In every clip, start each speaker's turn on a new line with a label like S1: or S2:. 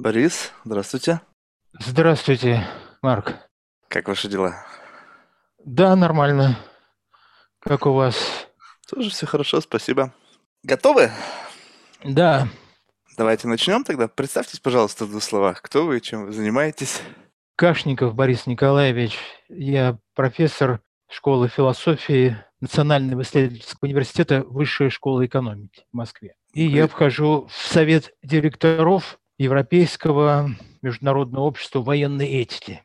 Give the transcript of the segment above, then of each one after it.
S1: Борис, здравствуйте.
S2: Здравствуйте, Марк.
S1: Как ваши дела?
S2: Да, нормально. Как у вас?
S1: Тоже все хорошо, спасибо. Готовы?
S2: Да.
S1: Давайте начнем тогда. Представьтесь, пожалуйста, в двух словах. Кто вы, чем вы занимаетесь?
S2: Кашников Борис Николаевич. Я профессор школы философии Национального исследовательского университета Высшей школы экономики в Москве. И я вхожу в совет директоров Европейского международного общества военной этики.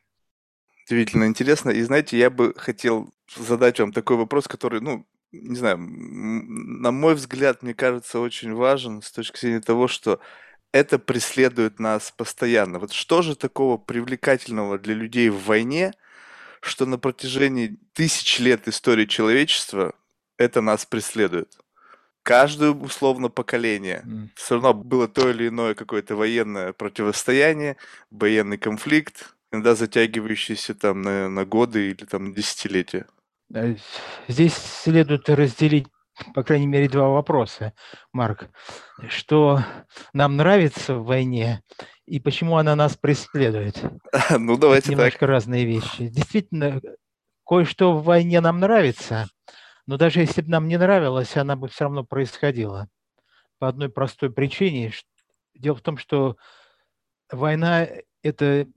S1: Удивительно интересно. И знаете, я бы хотел задать вам такой вопрос, который, ну, не знаю, на мой взгляд, мне кажется, очень важен с точки зрения того, что это преследует нас постоянно. Вот что же такого привлекательного для людей в войне, что на протяжении тысяч лет истории человечества это нас преследует? Каждое условно поколение. Mm. Все равно было то или иное какое-то военное противостояние, военный конфликт, иногда затягивающийся там на, на годы или там на десятилетия.
S2: Здесь следует разделить, по крайней мере, два вопроса, Марк. Что нам нравится в войне и почему она нас преследует?
S1: Ну, давайте
S2: Это немножко так. разные вещи. Действительно, кое-что в войне нам нравится, но даже если бы нам не нравилось, она бы все равно происходила. По одной простой причине. Дело в том, что война – это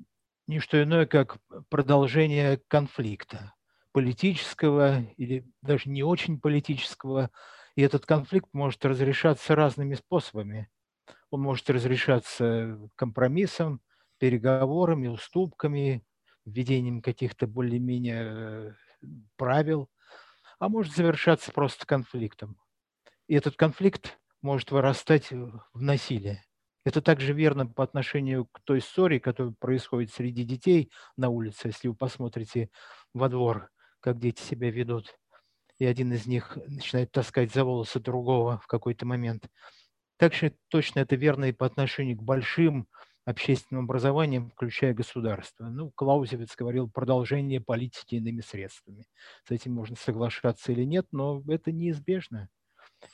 S2: не что иное, как продолжение конфликта политического или даже не очень политического. И этот конфликт может разрешаться разными способами. Он может разрешаться компромиссом, переговорами, уступками, введением каких-то более-менее э, правил – а может завершаться просто конфликтом. И этот конфликт может вырастать в насилие. Это также верно по отношению к той ссоре, которая происходит среди детей на улице. Если вы посмотрите во двор, как дети себя ведут, и один из них начинает таскать за волосы другого в какой-то момент. Также точно это верно и по отношению к большим общественным образованием, включая государство. Ну, Клаузевиц говорил продолжение политики иными средствами. С этим можно соглашаться или нет, но это неизбежно.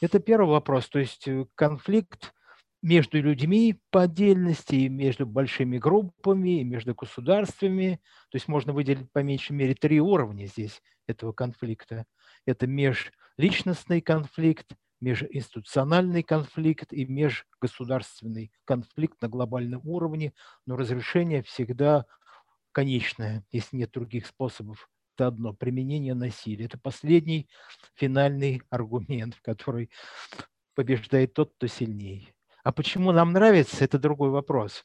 S2: Это первый вопрос. То есть э, конфликт между людьми по отдельности, и между большими группами, и между государствами. То есть можно выделить по меньшей мере три уровня здесь этого конфликта. Это межличностный конфликт, межинституциональный конфликт и межгосударственный конфликт на глобальном уровне, но разрешение всегда конечное, если нет других способов. Это одно, применение насилия. Это последний финальный аргумент, который побеждает тот, кто сильнее. А почему нам нравится, это другой вопрос.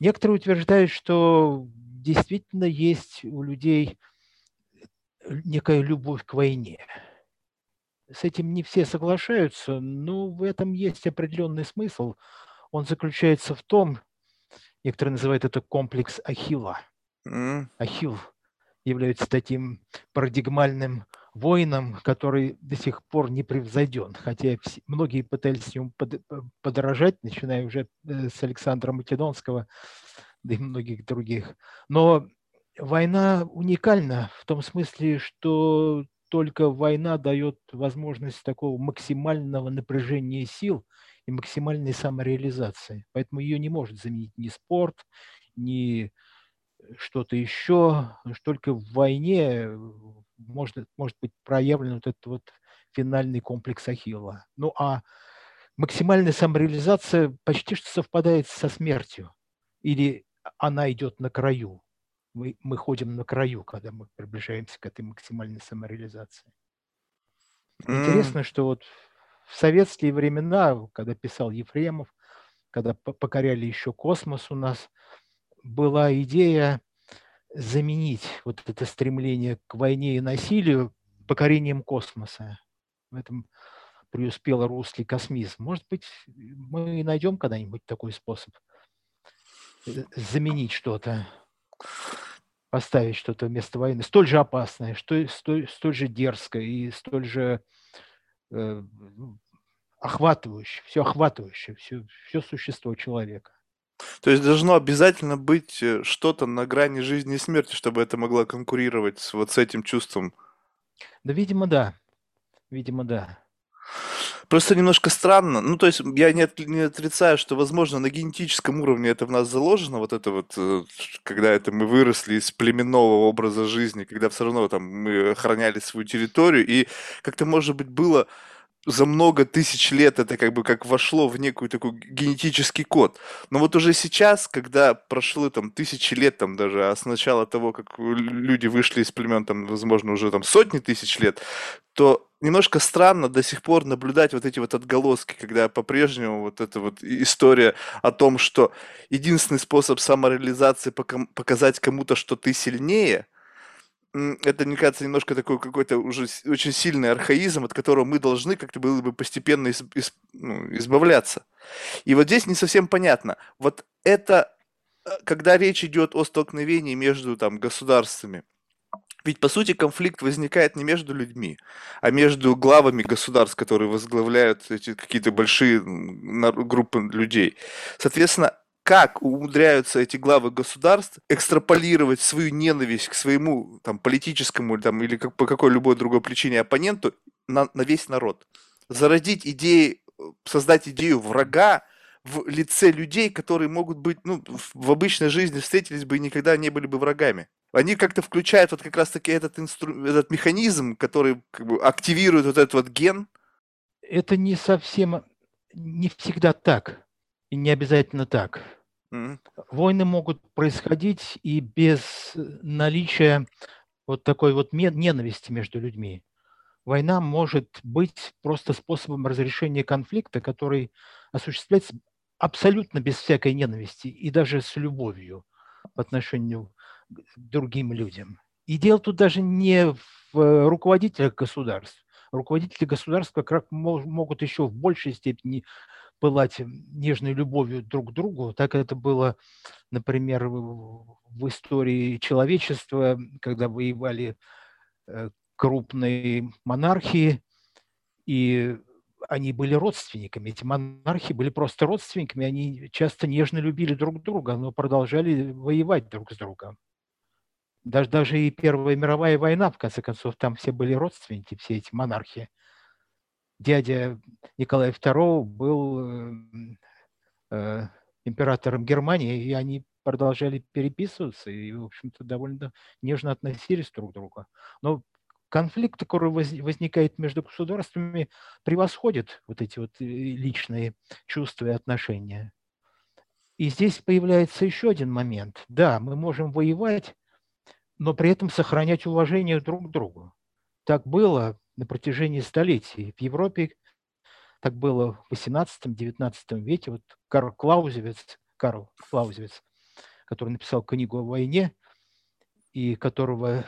S2: Некоторые утверждают, что действительно есть у людей некая любовь к войне – с этим не все соглашаются, но в этом есть определенный смысл. Он заключается в том, некоторые называют это комплекс Ахилла. Mm. Ахилл является таким парадигмальным воином, который до сих пор не превзойден, хотя многие пытались ему подражать, начиная уже э, с Александра Македонского, да и многих других. Но война уникальна в том смысле, что только война дает возможность такого максимального напряжения сил и максимальной самореализации. Поэтому ее не может заменить ни спорт, ни что-то еще. Только в войне может, может быть проявлен вот этот вот финальный комплекс Ахилла. Ну а максимальная самореализация почти что совпадает со смертью. Или она идет на краю мы, мы ходим на краю, когда мы приближаемся к этой максимальной самореализации. Mm. Интересно, что вот в советские времена, когда писал Ефремов, когда покоряли еще космос у нас, была идея заменить вот это стремление к войне и насилию покорением космоса. В этом преуспел русский космизм. Может быть, мы найдем когда-нибудь такой способ э, заменить что-то поставить что-то вместо войны, столь же опасное, что, столь, столь же дерзкое и столь же э, ну, охватывающее, все охватывающее, все, все существо человека.
S1: То есть должно обязательно быть э, что-то на грани жизни и смерти, чтобы это могло конкурировать с, вот с этим чувством?
S2: Да, видимо, да. Видимо, да.
S1: Просто немножко странно. Ну, то есть я не, от- не отрицаю, что, возможно, на генетическом уровне это в нас заложено, вот это вот, э, когда это мы выросли из племенного образа жизни, когда все равно там мы охраняли свою территорию, и как-то, может быть, было за много тысяч лет это как бы как вошло в некую такой генетический код. Но вот уже сейчас, когда прошло там тысячи лет, там даже, а с начала того, как люди вышли из племен, там, возможно, уже там сотни тысяч лет, то немножко странно до сих пор наблюдать вот эти вот отголоски, когда по-прежнему вот эта вот история о том, что единственный способ самореализации показать кому-то, что ты сильнее – это, мне кажется, немножко такой какой-то уже очень сильный архаизм, от которого мы должны как-то было бы постепенно из, из, ну, избавляться. И вот здесь не совсем понятно. Вот это, э, когда речь идет о столкновении между там, государствами, ведь, по сути, конфликт возникает не между людьми, а между главами государств, которые возглавляют эти какие-то большие группы людей. Соответственно, как умудряются эти главы государств экстраполировать свою ненависть к своему там, политическому там, или как, по какой любой другой причине оппоненту на, на весь народ. Зародить идеи, создать идею врага в лице людей, которые могут быть, ну, в обычной жизни встретились бы и никогда не были бы врагами. Они как-то включают вот как раз-таки этот, инстру... этот механизм, который как бы активирует вот этот вот ген.
S2: Это не совсем, не всегда так и не обязательно так. Mm-hmm. Войны могут происходить и без наличия вот такой вот ненависти между людьми. Война может быть просто способом разрешения конфликта, который осуществляется абсолютно без всякой ненависти и даже с любовью по отношению другим людям. И дело тут даже не в руководителях государств. Руководители государств как раз могут еще в большей степени пылать нежной любовью друг к другу. Так это было, например, в истории человечества, когда воевали э, крупные монархии, и они были родственниками. Эти монархи были просто родственниками, они часто нежно любили друг друга, но продолжали воевать друг с другом. Даже, даже и Первая мировая война, в конце концов, там все были родственники, все эти монархи дядя Николая II был эм, э, императором Германии, и они продолжали переписываться и, в общем-то, довольно нежно относились друг к другу. Но конфликт, который возникает между государствами, превосходит вот эти вот э, личные чувства и отношения. И здесь появляется еще один момент. Да, мы можем воевать, но при этом сохранять уважение друг к другу. Так было на протяжении столетий. В Европе так было в XVIII-XIX веке. Вот Карл Клаузевец, Карл Клаузевец, который написал книгу о войне и которого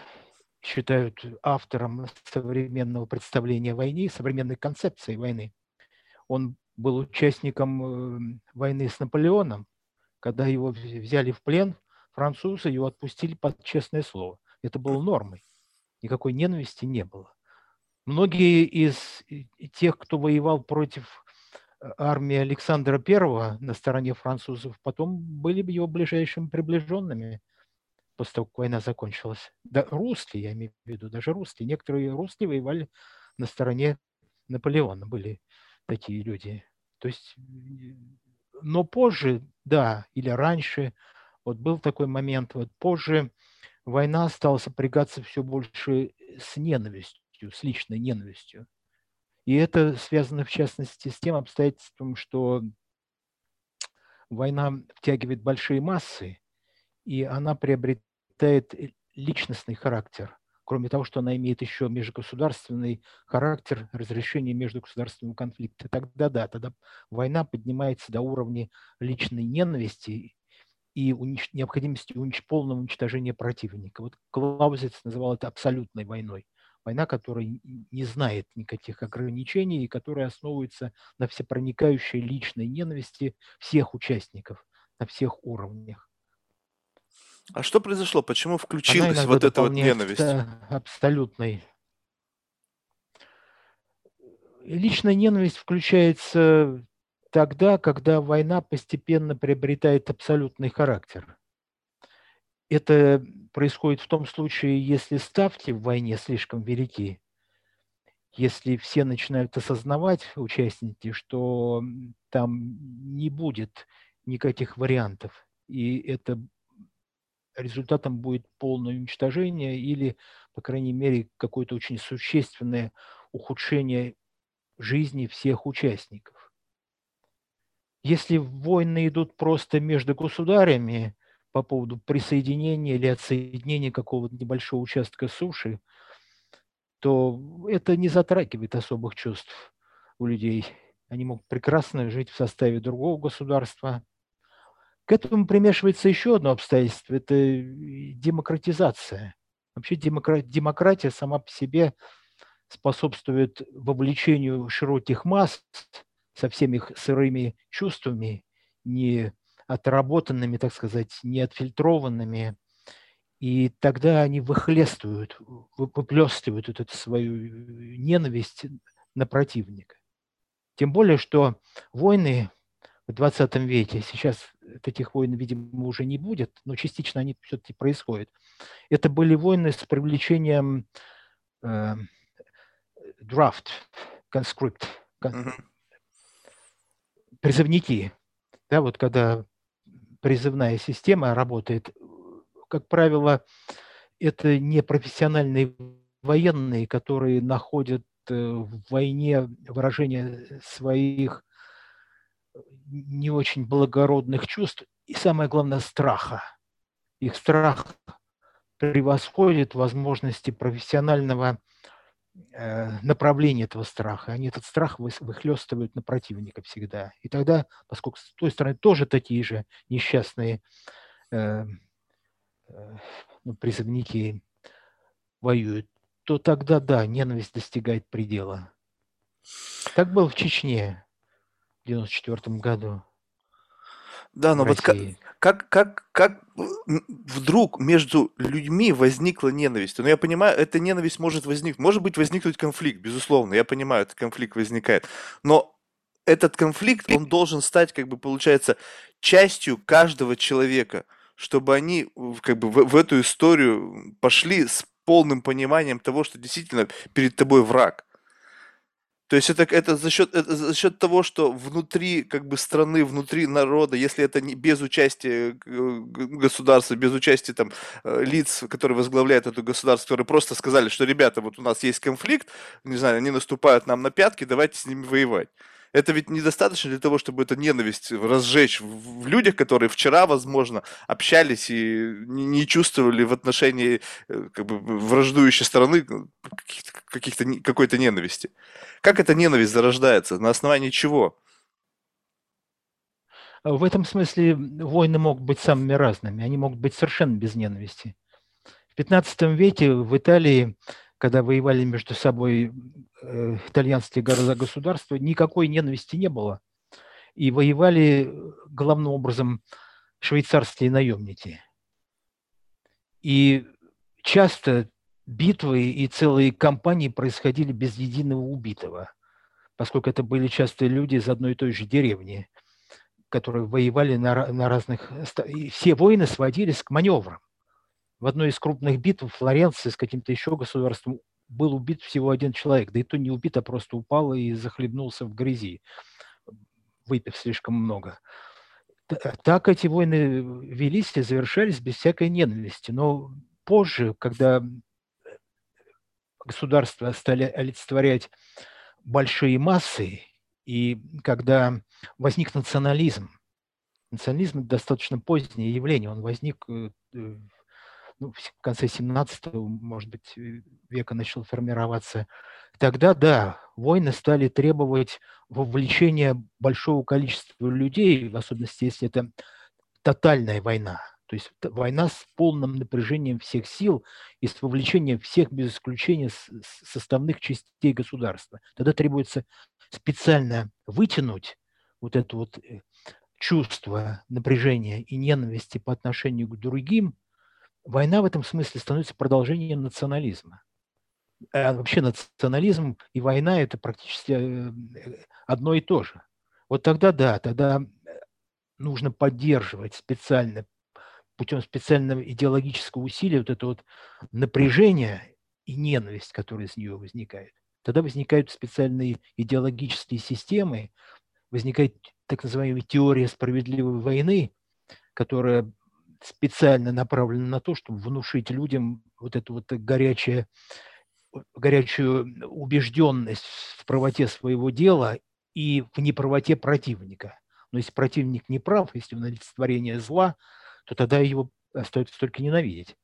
S2: считают автором современного представления о войне, современной концепции войны. Он был участником э, войны с Наполеоном. Когда его взяли в плен, французы его отпустили под честное слово. Это было нормой. Никакой ненависти не было. Многие из тех, кто воевал против э, армии Александра I на стороне французов, потом были его ближайшими приближенными после того, как война закончилась. Да, русские, я имею в виду, даже русские. Некоторые русские воевали на стороне Наполеона, были такие люди. То есть, но позже, да, или раньше, вот был такой момент, вот позже война стала сопрягаться все больше с ненавистью с личной ненавистью. И это связано, в частности, с тем обстоятельством, что война втягивает большие массы, и она приобретает личностный характер. Кроме того, что она имеет еще межгосударственный характер разрешения межгосударственного конфликта. Тогда да, тогда война поднимается до уровня личной ненависти и унич... необходимости унич... полного уничтожения противника. Вот Клаузец называл это абсолютной войной. Война, которая не знает никаких ограничений и которая основывается на всепроникающей личной ненависти всех участников на всех уровнях.
S1: А что произошло? Почему включилась вот эта вот ненависть?
S2: Абсолютной. Личная ненависть включается тогда, когда война постепенно приобретает абсолютный характер. Это происходит в том случае, если ставки в войне слишком велики, если все начинают осознавать, участники, что там не будет никаких вариантов, и это результатом будет полное уничтожение или, по крайней мере, какое-то очень существенное ухудшение жизни всех участников. Если войны идут просто между государями по поводу присоединения или отсоединения какого-то небольшого участка суши, то это не затрагивает особых чувств у людей. Они могут прекрасно жить в составе другого государства. К этому примешивается еще одно обстоятельство – это демократизация. Вообще демократия сама по себе способствует вовлечению широких масс со всеми их сырыми чувствами, не отработанными, так сказать, не отфильтрованными. И тогда они выхлестывают, выплескивают эту свою ненависть на противника. Тем более, что войны в 20 веке, сейчас таких войн, видимо, уже не будет, но частично они все-таки происходят. Это были войны с привлечением э, draft, conscript, uh-huh. Призывники. Да, вот когда призывная система работает, как правило, это не профессиональные военные, которые находят э, в войне выражение своих не очень благородных чувств и, самое главное, страха. Их страх превосходит возможности профессионального направление этого страха. Они этот страх выхлестывают на противника всегда. И тогда, поскольку с той стороны тоже такие же несчастные э, э, ну, призывники воюют, то тогда, да, ненависть достигает предела. Так было в Чечне в 1994 году.
S1: Да, но вот как, как, как, как вдруг между людьми возникла ненависть? Ну, я понимаю, эта ненависть может возникнуть. Может быть, возникнуть конфликт, безусловно. Я понимаю, этот конфликт возникает. Но этот конфликт, он должен стать, как бы, получается, частью каждого человека, чтобы они, как бы, в, в эту историю пошли с полным пониманием того, что действительно перед тобой враг. То есть это, это, за счет, это за счет того, что внутри как бы страны, внутри народа, если это не без участия государства, без участия там э, лиц, которые возглавляют это государство, которые просто сказали, что ребята, вот у нас есть конфликт, не знаю, они наступают нам на пятки, давайте с ними воевать это ведь недостаточно для того, чтобы эту ненависть разжечь в, людях, которые вчера, возможно, общались и не, чувствовали в отношении э, как бы, враждующей стороны каких-то, какой-то ненависти. Как эта ненависть зарождается? На основании чего?
S2: В этом смысле войны могут быть самыми разными. Они могут быть совершенно без ненависти. В 15 веке в Италии когда воевали между собой э, итальянские города-государства, никакой ненависти не было. И воевали э, главным образом швейцарские наемники. И часто битвы и целые кампании происходили без единого убитого, поскольку это были часто люди из одной и той же деревни, которые воевали на, на разных... И все войны сводились к маневрам в одной из крупных битв Флоренции с каким-то еще государством был убит всего один человек, да и то не убит, а просто упал и захлебнулся в грязи, выпив слишком много. Так эти войны велись и завершались без всякой ненависти. Но позже, когда государства стали олицетворять большие массы, и когда возник национализм, национализм – достаточно позднее явление, он возник э, ну, в конце 17 может быть, э, века начал формироваться, тогда, да, войны стали требовать вовлечения большого количества людей, в особенности, если это тотальная война, то есть война с полным напряжением всех сил и с вовлечением всех, без исключения, составных частей государства. Тогда требуется специально вытянуть вот это вот э, чувство напряжения и ненависти по отношению к другим война в этом смысле становится продолжением национализма. А вообще национализм и война – это практически э, одно и то же. Вот тогда да, тогда нужно поддерживать специально, путем специального идеологического усилия вот это вот напряжение и ненависть, которая из нее возникает. Тогда возникают специальные идеологические системы, возникает так называемая теория справедливой войны, которая специально направлена на то, чтобы внушить людям вот эту вот горячее, горячую убежденность в правоте своего дела и в неправоте противника. Но если противник не прав, если он олицетворение зла, то тогда его остается только ненавидеть.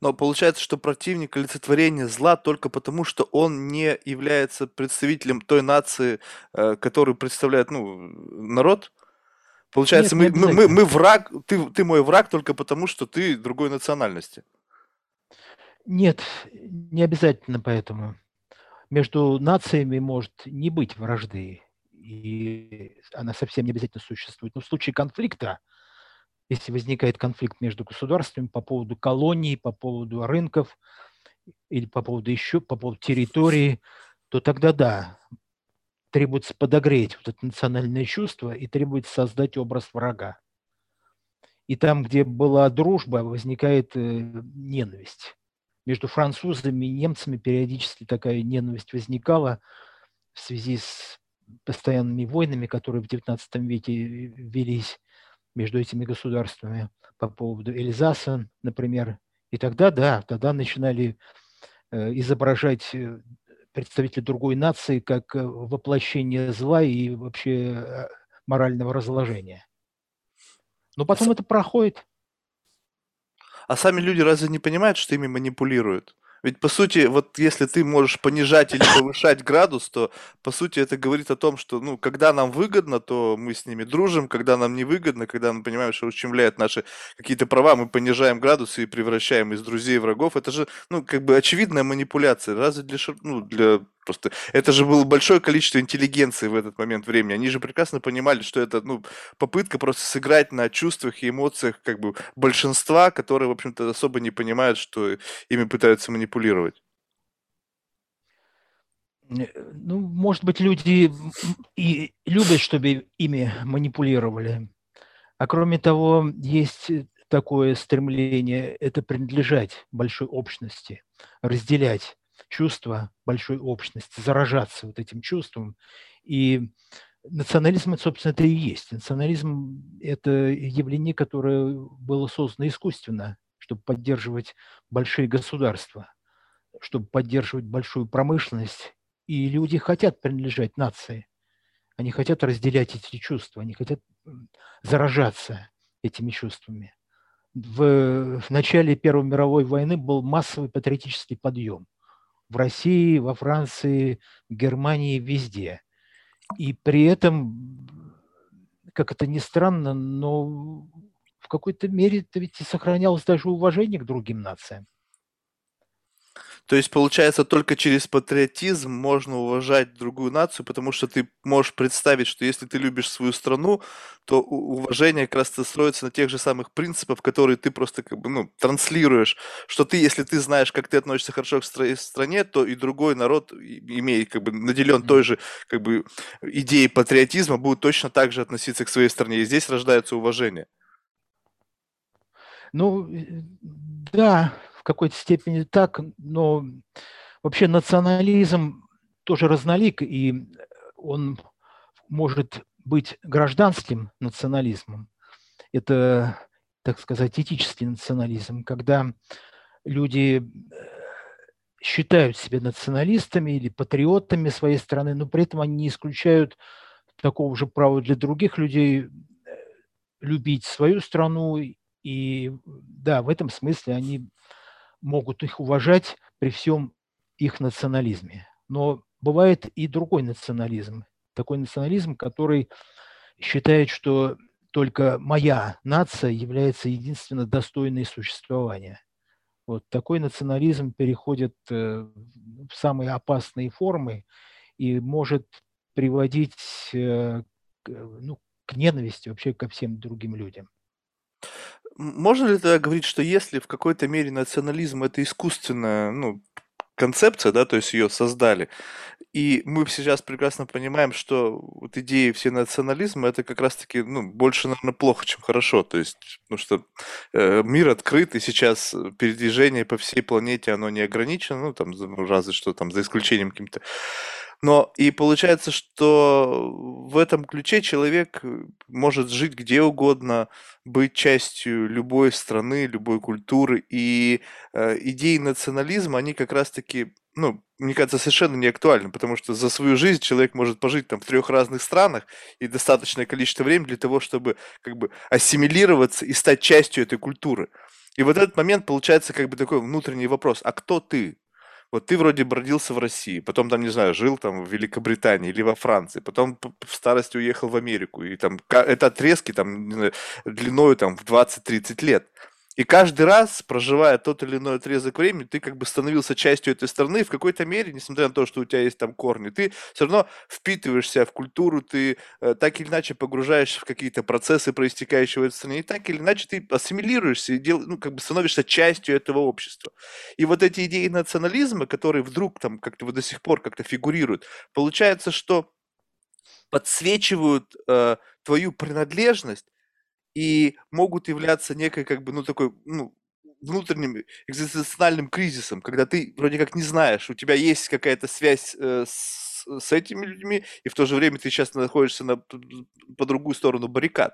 S1: Но получается, что противник олицетворение зла только потому, что он не является представителем той нации, э, которую представляет ну, народ. Получается, Нет, мы, мы, мы, мы враг, ты, ты мой враг только потому, что ты другой национальности.
S2: Нет, не обязательно поэтому. Между нациями может не быть вражды, и она совсем не обязательно существует. Но в случае конфликта если возникает конфликт между государствами по поводу колоний, по поводу рынков или по поводу еще, по поводу территории, то тогда да, требуется подогреть вот это национальное чувство и требуется создать образ врага. И там, где была дружба, возникает э, ненависть. Между французами и немцами периодически такая ненависть возникала в связи с постоянными войнами, которые в XIX веке велись между этими государствами по поводу Эльзаса, например. И тогда, да, тогда начинали э, изображать э, представителей другой нации как э, воплощение зла и вообще морального разложения. Но потом а это проходит.
S1: А сами люди разве не понимают, что ими манипулируют? Ведь, по сути, вот если ты можешь понижать или повышать градус, то, по сути, это говорит о том, что, ну, когда нам выгодно, то мы с ними дружим, когда нам не выгодно, когда мы понимаем, что ущемляет наши какие-то права, мы понижаем градусы и превращаем из друзей врагов. Это же, ну, как бы очевидная манипуляция. Разве для, ну, для Просто это же было большое количество интеллигенции в этот момент времени. Они же прекрасно понимали, что это ну, попытка просто сыграть на чувствах и эмоциях как бы большинства, которые, в общем-то, особо не понимают, что ими пытаются манипулировать.
S2: Э, ну, может быть, люди и любят, чтобы ими манипулировали. А кроме того, есть такое стремление – это принадлежать большой общности, разделять чувство большой общности, заражаться вот этим чувством. И национализм, это, собственно, это и есть. Национализм – это явление, которое было создано искусственно, чтобы поддерживать большие государства, чтобы поддерживать большую промышленность. И люди хотят принадлежать нации. Они хотят разделять эти чувства, они хотят заражаться этими чувствами. В, в начале Первой мировой войны был массовый патриотический подъем – в России, во Франции, в Германии, везде. И при этом, как это ни странно, но в какой-то мере это ведь и сохранялось даже уважение к другим нациям.
S1: То есть, получается, только через патриотизм можно уважать другую нацию, потому что ты можешь представить, что если ты любишь свою страну, то уважение как раз строится на тех же самых принципах, которые ты просто как бы, ну, транслируешь. Что ты, если ты знаешь, как ты относишься хорошо к стране, то и другой народ, имеет, как бы, наделен той же, как бы, идеей патриотизма, будет точно так же относиться к своей стране. И здесь рождается уважение.
S2: Ну, э, да, в какой-то степени так, но вообще национализм тоже разнолик, и он может быть гражданским национализмом. Это, так сказать, этический национализм, когда люди э, считают себя националистами или патриотами своей страны, но при этом они не исключают такого же права для других людей э, любить свою страну. И да, в этом смысле они могут их уважать при всем их национализме. Но бывает и другой национализм. Такой национализм, который считает, что только моя нация является единственно достойной существования. Вот такой национализм переходит э, в самые опасные формы и может приводить э, ну, к ненависти вообще ко всем другим людям.
S1: Можно ли тогда говорить, что если в какой-то мере национализм это искусственное, ну, концепция, да, то есть ее создали. И мы сейчас прекрасно понимаем, что вот идеи все национализма это как раз-таки, ну, больше, наверное, плохо, чем хорошо. То есть, ну что э, мир открыт, и сейчас передвижение по всей планете, оно не ограничено, ну, там, разве что там, за исключением каким-то но и получается, что в этом ключе человек э, может жить где угодно, быть частью любой страны, любой культуры. И э, идеи национализма, они как раз-таки, ну, мне кажется, совершенно не актуальны, потому что за свою жизнь человек может пожить там в трех разных странах и достаточное количество времени для того, чтобы как бы ассимилироваться и стать частью этой культуры. И вот этот момент получается как бы такой внутренний вопрос, а кто ты? Вот ты вроде бы родился в России, потом там, не знаю, жил там в Великобритании или во Франции, потом в старости уехал в Америку, и там это отрезки там длиною там в 20-30 лет. И каждый раз, проживая тот или иной отрезок времени, ты как бы становился частью этой страны, в какой-то мере, несмотря на то, что у тебя есть там корни, ты все равно впитываешься в культуру, ты э, так или иначе погружаешься в какие-то процессы, проистекающие в этой стране, и так или иначе ты ассимилируешься и дел, ну, как бы становишься частью этого общества. И вот эти идеи национализма, которые вдруг там как-то вот до сих пор как-то фигурируют, получается, что подсвечивают э, твою принадлежность и могут являться некой, как бы, ну, такой, ну, внутренним экзистенциальным кризисом, когда ты вроде как не знаешь, у тебя есть какая-то связь э, с, с этими людьми, и в то же время ты сейчас находишься на, по другую сторону баррикад.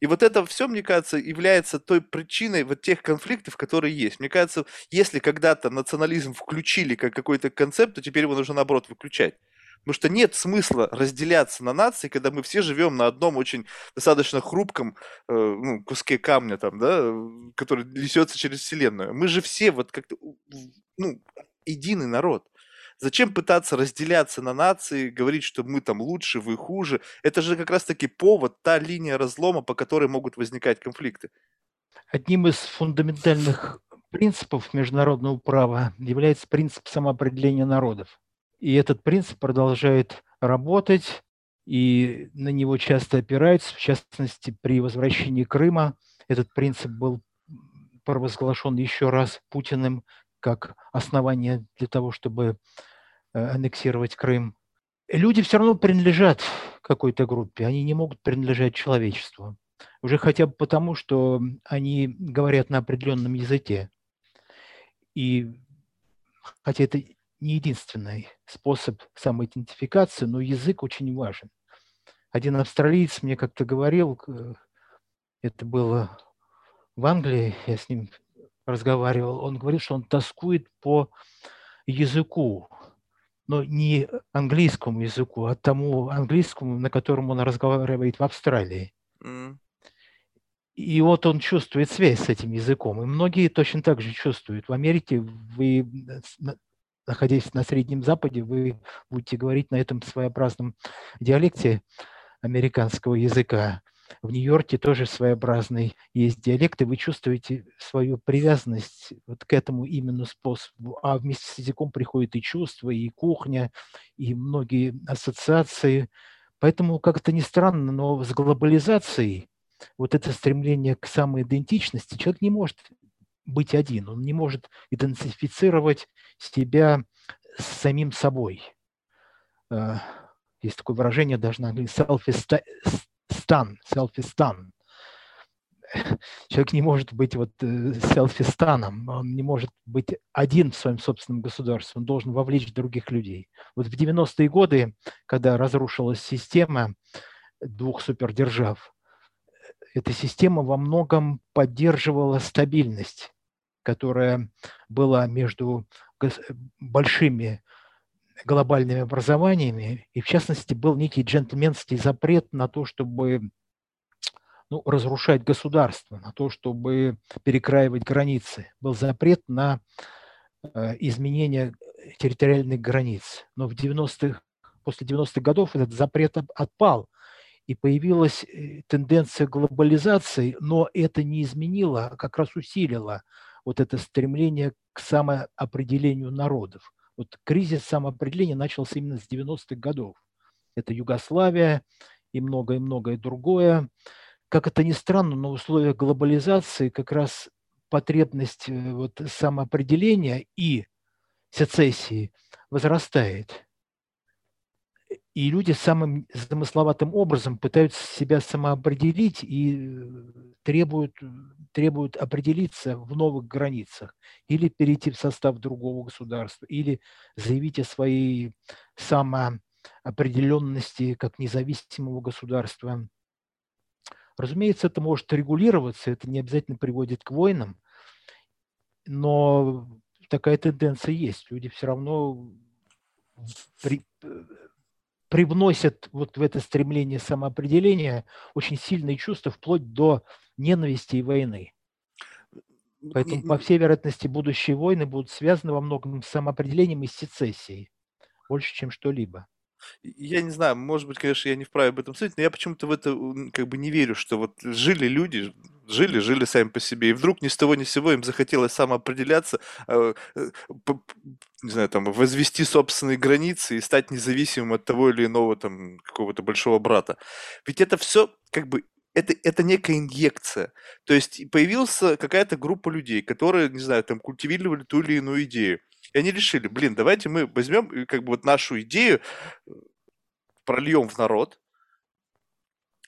S1: И вот это все, мне кажется, является той причиной вот тех конфликтов, которые есть. Мне кажется, если когда-то национализм включили как какой-то концепт, то теперь его нужно наоборот выключать. Потому что нет смысла разделяться на нации, когда мы все живем на одном очень достаточно хрупком э, ну, куске камня, там, да, который несется через Вселенную. Мы же все вот как-то ну, единый народ. Зачем пытаться разделяться на нации, говорить, что мы там лучше, вы хуже? Это же как раз-таки повод, та линия разлома, по которой могут возникать конфликты.
S2: Одним из фундаментальных принципов международного права является принцип самоопределения народов. И этот принцип продолжает работать, и на него часто опираются, в частности, при возвращении Крыма. Этот принцип был провозглашен еще раз Путиным как основание для того, чтобы э, аннексировать Крым. Люди все равно принадлежат какой-то группе, они не могут принадлежать человечеству. Уже хотя бы потому, что они говорят на определенном языке. И хотя это не единственный способ самоидентификации, но язык очень важен. Один австралиец мне как-то говорил, это было в Англии, я с ним разговаривал, он говорил, что он тоскует по языку, но не английскому языку, а тому английскому, на котором он разговаривает в Австралии. Mm. И вот он чувствует связь с этим языком. И многие точно так же чувствуют. В Америке вы находясь на Среднем Западе, вы будете говорить на этом своеобразном диалекте американского языка. В Нью-Йорке тоже своеобразный есть диалект, и вы чувствуете свою привязанность вот к этому именно способу. А вместе с языком приходит и чувство, и кухня, и многие ассоциации. Поэтому, как это ни странно, но с глобализацией вот это стремление к самоидентичности человек не может быть один, он не может идентифицировать себя с самим собой. Э, есть такое выражение даже на английском self-stan. Человек не может быть вот селфистаном, он не может быть один в своем собственном государстве, он должен вовлечь других людей. Вот в 90-е годы, когда разрушилась система двух супердержав, эта система во многом поддерживала стабильность, которая была между большими глобальными образованиями, и в частности был некий джентльменский запрет на то, чтобы ну, разрушать государство, на то, чтобы перекраивать границы. Был запрет на э, изменение территориальных границ. Но в 90-х, после 90-х годов этот запрет отпал, и появилась э, тенденция глобализации, но это не изменило, а как раз усилило вот это стремление к самоопределению народов. Вот кризис самоопределения начался именно с 90-х годов. Это Югославия и многое-многое другое. Как это ни странно, но в условиях глобализации как раз потребность э, вот самоопределения и сецессии возрастает. И люди самым замысловатым образом пытаются себя самоопределить и э, требуют, требуют определиться в новых границах или перейти в состав другого государства, или заявить о своей самоопределенности как независимого государства. Разумеется, это может регулироваться, это не обязательно приводит к войнам, но такая тенденция есть. Люди все равно при, привносят вот в это стремление самоопределения очень сильные чувства, вплоть до ненависти и войны. Поэтому, по всей вероятности, будущие войны будут связаны во многом с самоопределением и с сецессией, больше, чем что-либо.
S1: Я не знаю, может быть, конечно, я не вправе об этом судить, но я почему-то в это как бы не верю, что вот жили люди, жили, жили сами по себе, и вдруг ни с того ни с сего им захотелось самоопределяться, э, э, не знаю, там, возвести собственные границы и стать независимым от того или иного там какого-то большого брата. Ведь это все как бы это, это некая инъекция. То есть появилась какая-то группа людей, которые, не знаю, там культивировали ту или иную идею. И они решили, блин, давайте мы возьмем как бы вот нашу идею, э, прольем в народ,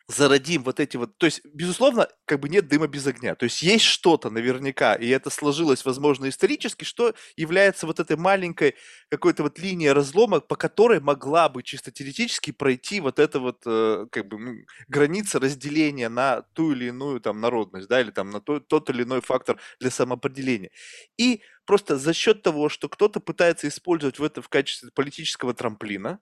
S1: зародим вот эти вот... То есть, безусловно, как бы нет дыма без огня. То есть есть что-то наверняка, и это сложилось, возможно, исторически, что является вот этой маленькой какой-то вот линией разлома, по которой могла бы чисто теоретически пройти вот эта вот э, как бы граница разделения на ту или иную там народность, да, или там на то, тот или иной фактор для самоопределения. И просто за счет того, что кто-то пытается использовать в это в качестве политического трамплина,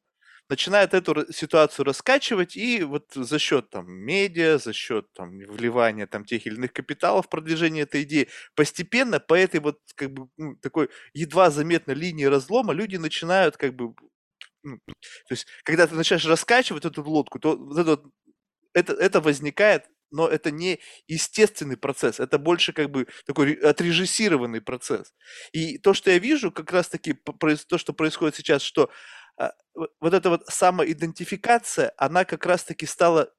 S1: начинает эту ситуацию раскачивать, и вот за счет там медиа, за счет там вливания там тех или иных капиталов в продвижение этой идеи, постепенно по этой вот как бы такой едва заметной линии разлома люди начинают как бы ну, то есть, когда ты начинаешь раскачивать эту лодку, то это, это, это возникает но это не естественный процесс, это больше как бы такой отрежиссированный процесс. И то, что я вижу, как раз-таки то, что происходит сейчас, что вот эта вот самоидентификация, она как раз-таки стала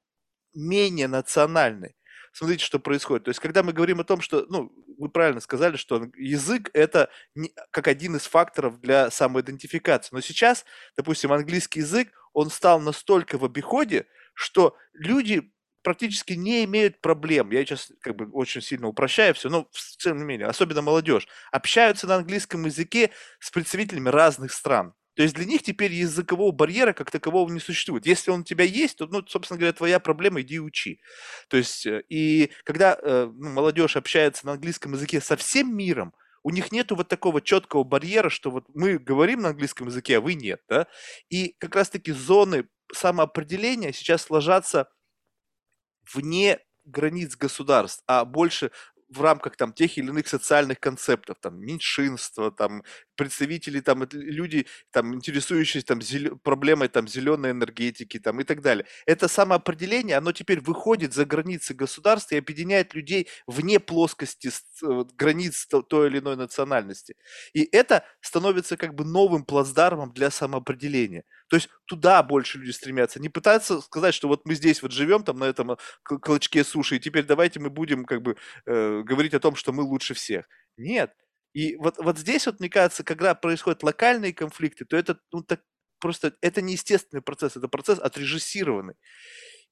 S1: менее национальной. Смотрите, что происходит. То есть, когда мы говорим о том, что, ну, вы правильно сказали, что язык это не, как один из факторов для самоидентификации. Но сейчас, допустим, английский язык, он стал настолько в обиходе, что люди практически не имеют проблем. Я сейчас как бы очень сильно упрощаю все, но тем не менее, особенно молодежь, общаются на английском языке с представителями разных стран. То есть для них теперь языкового барьера как такового не существует. Если он у тебя есть, то, ну, собственно говоря, твоя проблема, иди учи. То есть, э, и когда э, ну, молодежь общается на английском языке со всем миром, у них нету вот такого четкого барьера, что вот мы говорим на английском языке, а вы нет, да? И как раз-таки зоны самоопределения сейчас ложатся вне границ государств, а больше в рамках там тех или иных социальных концептов, там меньшинства, там представители, там люди, там интересующиеся там зелё... проблемой там зеленой энергетики, там и так далее. Это самоопределение, оно теперь выходит за границы государства и объединяет людей вне плоскости э, границ той или иной национальности. И это становится как бы новым плацдармом для самоопределения. То есть туда больше люди стремятся. Не пытаются сказать, что вот мы здесь вот живем там на этом э, клочке суши, и теперь давайте мы будем как бы э, говорить о том, что мы лучше всех. Нет. И вот, вот здесь вот, мне кажется, когда происходят локальные конфликты, то это ну, так, просто это не естественный процесс, это процесс отрежиссированный.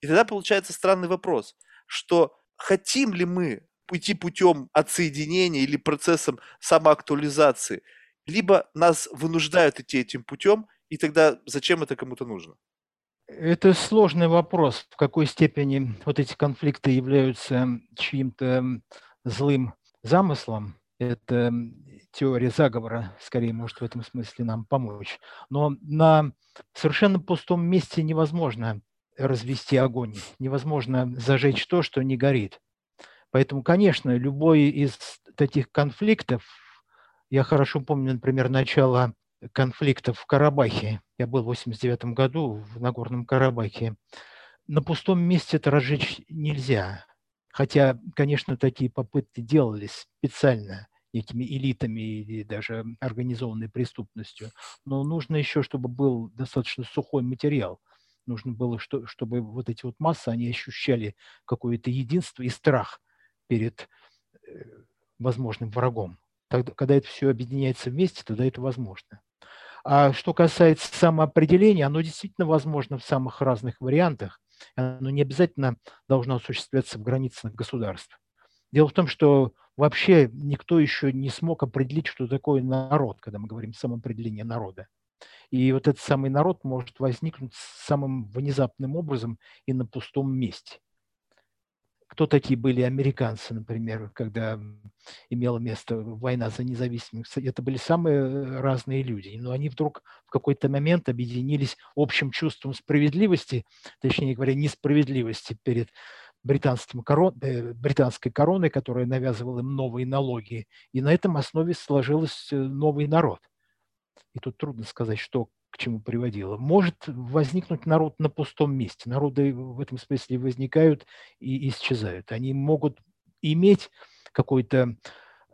S1: И тогда получается странный вопрос, что хотим ли мы идти путем отсоединения или процессом самоактуализации, либо нас вынуждают идти этим путем, и тогда зачем это кому-то нужно?
S2: Это сложный вопрос, в какой степени вот эти конфликты являются чьим-то злым замыслом. Это теория заговора, скорее, может в этом смысле нам помочь. Но на совершенно пустом месте невозможно развести огонь, невозможно зажечь то, что не горит. Поэтому, конечно, любой из таких конфликтов, я хорошо помню, например, начало конфликтов в Карабахе. Я был в 89 году в Нагорном Карабахе. На пустом месте это разжечь нельзя. Хотя, конечно, такие попытки делались специально этими элитами или даже организованной преступностью. Но нужно еще, чтобы был достаточно сухой материал. Нужно было, чтобы вот эти вот массы, они ощущали какое-то единство и страх перед э, возможным врагом. Тогда, когда это все объединяется вместе, тогда это возможно. А что касается самоопределения, оно действительно возможно в самых разных вариантах. Оно не обязательно должно осуществляться в границах государств. Дело в том, что вообще никто еще не смог определить, что такое народ, когда мы говорим самоопределение народа. И вот этот самый народ может возникнуть самым внезапным образом и на пустом месте кто такие были американцы, например, когда имела место война за независимость. Это были самые разные люди, но они вдруг в какой-то момент объединились общим чувством справедливости, точнее говоря, несправедливости перед британским корон, э, британской короной, которая навязывала им новые налоги. И на этом основе сложился новый народ. И тут трудно сказать, что чему приводило. Может возникнуть народ на пустом месте. Народы в этом смысле возникают и исчезают. Они могут иметь какое-то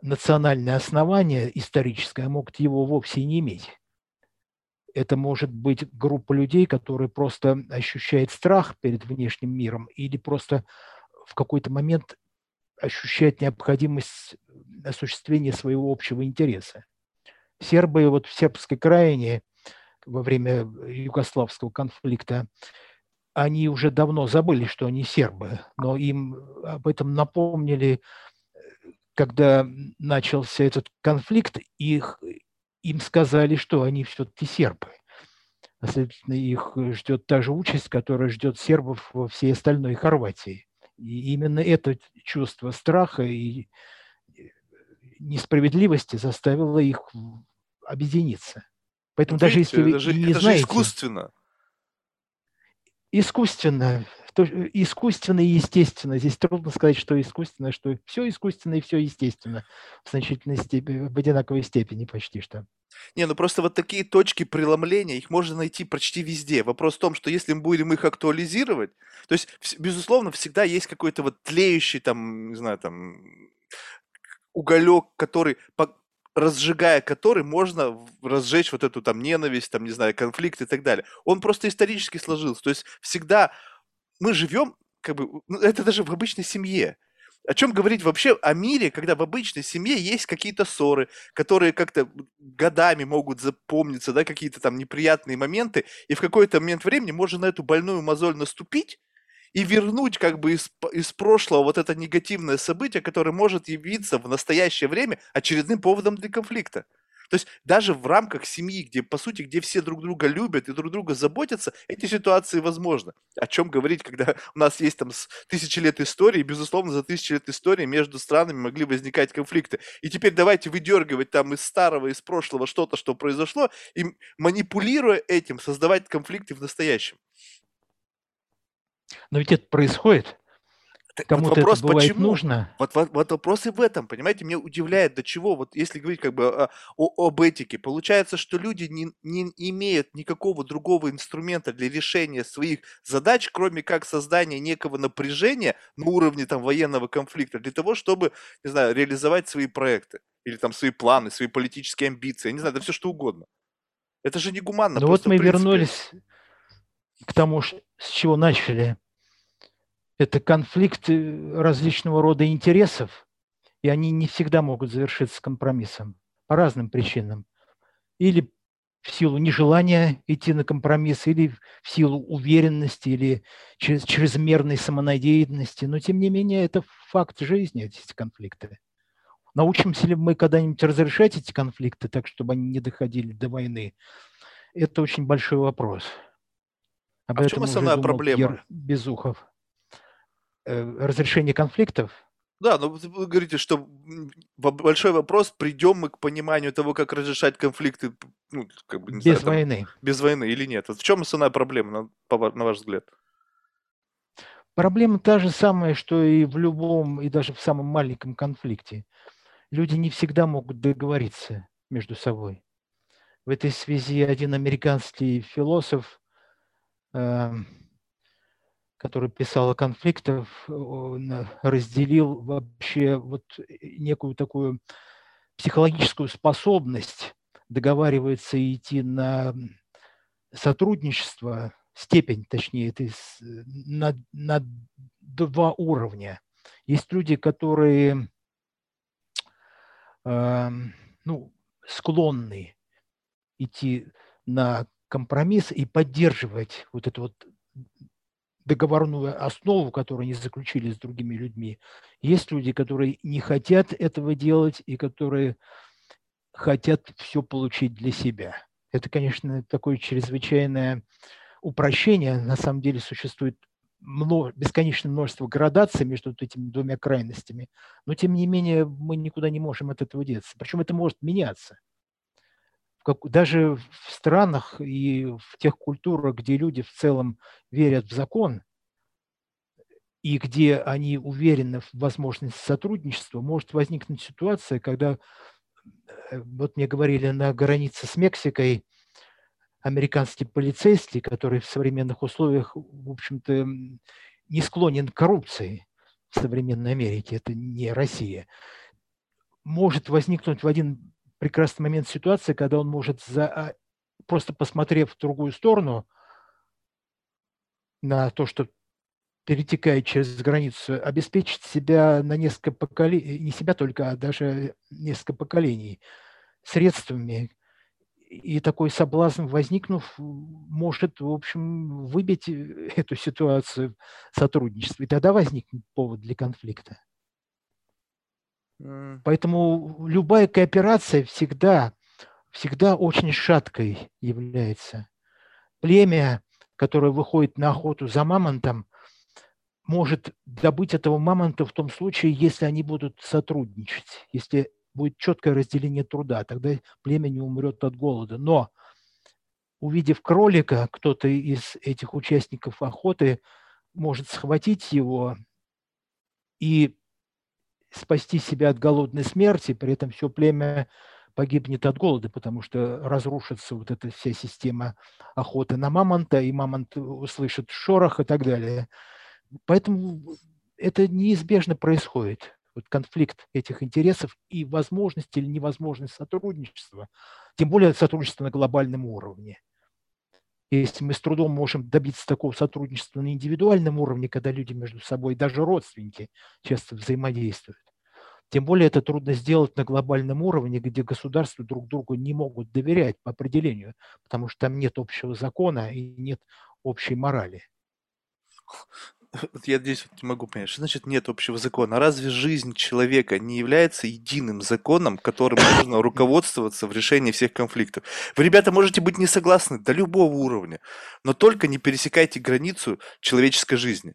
S2: национальное основание историческое, а могут его вовсе не иметь. Это может быть группа людей, которые просто ощущает страх перед внешним миром или просто в какой-то момент ощущает необходимость осуществления своего общего интереса. Сербы вот в сербской крайне – во время югославского конфликта, они уже давно забыли, что они сербы, но им об этом напомнили, когда начался этот конфликт, их, им сказали, что они все-таки сербы. А, следовательно, их ждет та же участь, которая ждет сербов во всей остальной Хорватии. И именно это чувство страха и несправедливости заставило их объединиться. Поэтому даже если вы
S1: это же,
S2: не
S1: это
S2: знаете...
S1: же искусственно.
S2: Искусственно. То, искусственно и естественно. Здесь трудно сказать, что искусственно, что все искусственно и все естественно. В значительной степени, в одинаковой степени почти что.
S1: Не, ну просто вот такие точки преломления, их можно найти почти везде. Вопрос в том, что если мы будем их актуализировать, то есть, безусловно, всегда есть какой-то вот тлеющий там, не знаю, там уголек, который разжигая который можно разжечь вот эту там ненависть, там, не знаю, конфликт и так далее. Он просто исторически сложился. То есть всегда мы живем, как бы, ну, это даже в обычной семье. О чем говорить вообще о мире, когда в обычной семье есть какие-то ссоры, которые как-то годами могут запомниться, да, какие-то там неприятные моменты, и в какой-то момент времени можно на эту больную мозоль наступить, и вернуть как бы из, из прошлого вот это негативное событие, которое может явиться в настоящее время очередным поводом для конфликта. То есть даже в рамках семьи, где, по сути, где все друг друга любят и друг друга заботятся, эти ситуации возможны. О чем говорить, когда у нас есть там тысячи лет истории, и, безусловно, за тысячи лет истории между странами могли возникать конфликты. И теперь давайте выдергивать там из старого, из прошлого что-то, что произошло, и манипулируя этим, создавать конфликты в настоящем.
S2: Но ведь это происходит. Кому-то вот вопрос, это бывает почему? нужно.
S1: Вот, вот, вот вопрос и в этом, понимаете, меня удивляет, до чего, вот если говорить как бы о, о, об этике, получается, что люди не, не имеют никакого другого инструмента для решения своих задач, кроме как создания некого напряжения на уровне там военного конфликта, для того, чтобы, не знаю, реализовать свои проекты или там свои планы, свои политические амбиции, я не знаю, да все что угодно. Это же негуманно.
S2: Ну вот мы вернулись к тому, с чего начали это конфликт различного рода интересов, и они не всегда могут завершиться компромиссом по разным причинам. Или в силу нежелания идти на компромисс, или в силу уверенности, или чрезмерной самонадеянности. Но, тем не менее, это факт жизни, эти конфликты. Научимся ли мы когда-нибудь разрешать эти конфликты так, чтобы они не доходили до войны? Это очень большой вопрос.
S1: Об а в чем основная проблема?
S2: Безухов. Э, разрешение конфликтов.
S1: Да, но вы говорите, что большой вопрос, придем мы к пониманию того, как разрешать конфликты ну,
S2: как бы, без знаю, там, войны.
S1: без войны или нет. Вот в чем основная проблема, на, на ваш взгляд?
S2: Проблема та же самая, что и в любом, и даже в самом маленьком конфликте. Люди не всегда могут договориться между собой. В этой связи один американский философ который писал о конфликтах, он разделил вообще вот некую такую психологическую способность договариваться и идти на сотрудничество, степень, точнее, это на, на два уровня. Есть люди, которые ну, склонны идти на компромисс и поддерживать вот эту вот договорную основу, которую они заключили с другими людьми. Есть люди, которые не хотят этого делать и которые хотят все получить для себя. Это, конечно, такое чрезвычайное упрощение. На самом деле существует много, бесконечное множество градаций между этими двумя крайностями. Но, тем не менее, мы никуда не можем от этого деться. Причем это может меняться как, даже в странах и в тех культурах, где люди в целом верят в закон, и где они уверены в возможности сотрудничества, может возникнуть ситуация, когда, э, вот мне говорили, на границе с Мексикой американский полицейский, который в современных условиях, в общем-то, не склонен к коррупции в современной Америке, это не Россия, может возникнуть в один прекрасный момент ситуации, когда он может, за, а, просто посмотрев в другую сторону, на то, что перетекает через границу, обеспечить себя на несколько поколений, не себя только, а даже несколько поколений средствами. И такой соблазн, возникнув, может, в общем, выбить эту ситуацию сотрудничества. И тогда возникнет повод для конфликта. Поэтому любая кооперация всегда, всегда очень шаткой является. Племя, которое выходит на охоту за мамонтом, может добыть этого мамонта в том случае, если они будут сотрудничать, если будет четкое разделение труда, тогда племя не умрет от голода. Но увидев кролика, кто-то из этих участников охоты может схватить его и спасти себя от голодной смерти, при этом все племя погибнет от голода, потому что разрушится вот эта вся система охоты на мамонта, и мамонт услышит шорох и так далее. Поэтому это неизбежно происходит. Вот конфликт этих интересов и возможность или невозможность сотрудничества, тем более сотрудничество на глобальном уровне. Если мы с трудом можем добиться такого сотрудничества на индивидуальном уровне, когда люди между собой, даже родственники, часто взаимодействуют, тем более это трудно сделать на глобальном уровне, где государства друг другу не могут доверять по определению, потому что там нет общего закона и нет общей морали.
S1: Я здесь вот не могу понять, что значит нет общего закона? Разве жизнь человека не является единым законом, которым можно руководствоваться в решении всех конфликтов? Вы, ребята, можете быть не согласны до любого уровня, но только не пересекайте границу человеческой жизни.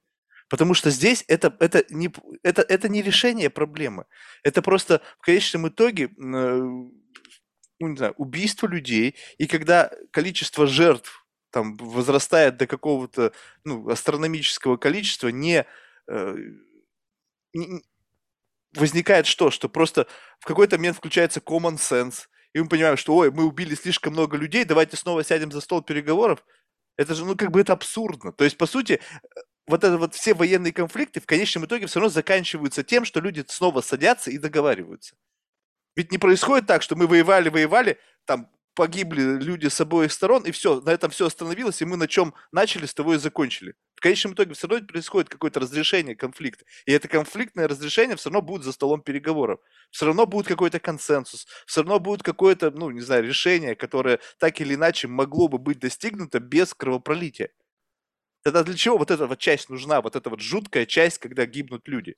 S1: Потому что здесь это, это, не, это, это не решение проблемы. Это просто в конечном итоге э, ну, не знаю, убийство людей. И когда количество жертв там возрастает до какого-то ну, астрономического количества, не, э, не возникает что? Что просто в какой-то момент включается common sense, и мы понимаем, что, ой, мы убили слишком много людей, давайте снова сядем за стол переговоров. Это же, ну, как бы это абсурдно. То есть, по сути, вот это вот все военные конфликты в конечном итоге все равно заканчиваются тем, что люди снова садятся и договариваются. Ведь не происходит так, что мы воевали, воевали, там погибли люди с обоих сторон, и все, на этом все остановилось, и мы на чем начали, с того и закончили. В конечном итоге все равно происходит какое-то разрешение конфликта. И это конфликтное разрешение все равно будет за столом переговоров. Все равно будет какой-то консенсус, все равно будет какое-то, ну, не знаю, решение, которое так или иначе могло бы быть достигнуто без кровопролития. Тогда для чего вот эта вот часть нужна, вот эта вот жуткая часть, когда гибнут люди?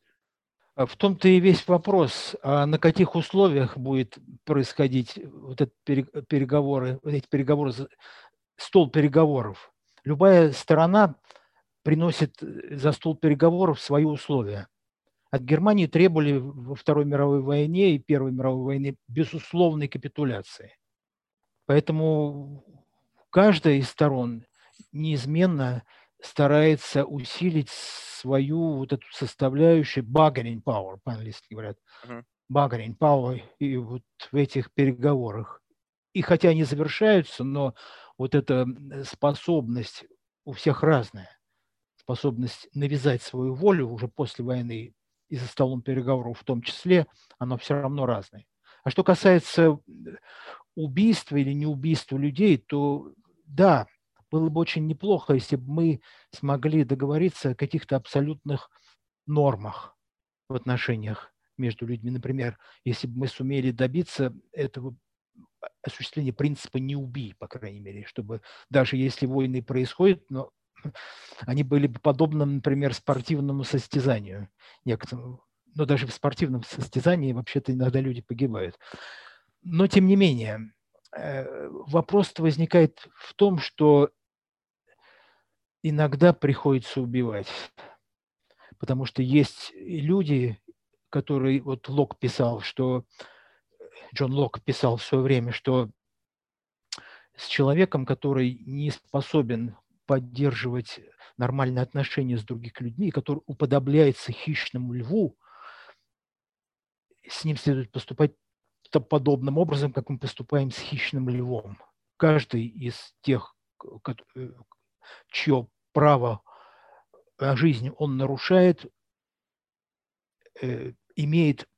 S2: А в том-то и весь вопрос, а на каких условиях будет происходить вот эти переговоры, эти переговоры, стол переговоров. Любая сторона приносит э, за стол переговоров свои условия. От Германии требовали во Второй мировой войне и Первой мировой войне безусловной капитуляции. Поэтому каждая из сторон неизменно старается усилить свою вот эту составляющую bargaining power, по-английски говорят, uh-huh. bargaining power и вот в этих переговорах. И хотя они завершаются, но вот эта способность у всех разная. Способность навязать свою волю уже после войны и за столом переговоров в том числе, она все равно разная. А что касается убийства или не убийства людей, то да, было бы очень неплохо, если бы мы смогли договориться о каких-то абсолютных нормах в отношениях между людьми. Например, если бы мы сумели добиться этого осуществления принципа «не убий», по крайней мере, чтобы даже если войны происходят, но они были бы подобны, например, спортивному состязанию некоторым. Но даже в спортивном состязании вообще-то иногда люди погибают. Но тем не менее, э, вопрос возникает в том, что иногда приходится убивать. Потому что есть люди, которые, вот Лок писал, что Джон Лок писал в свое время, что с человеком, который не способен поддерживать нормальные отношения с другими людьми, который уподобляется хищному льву, с ним следует поступать подобным образом, как мы поступаем с хищным львом. Каждый из тех, э, чье право на жизнь он нарушает, э, имеет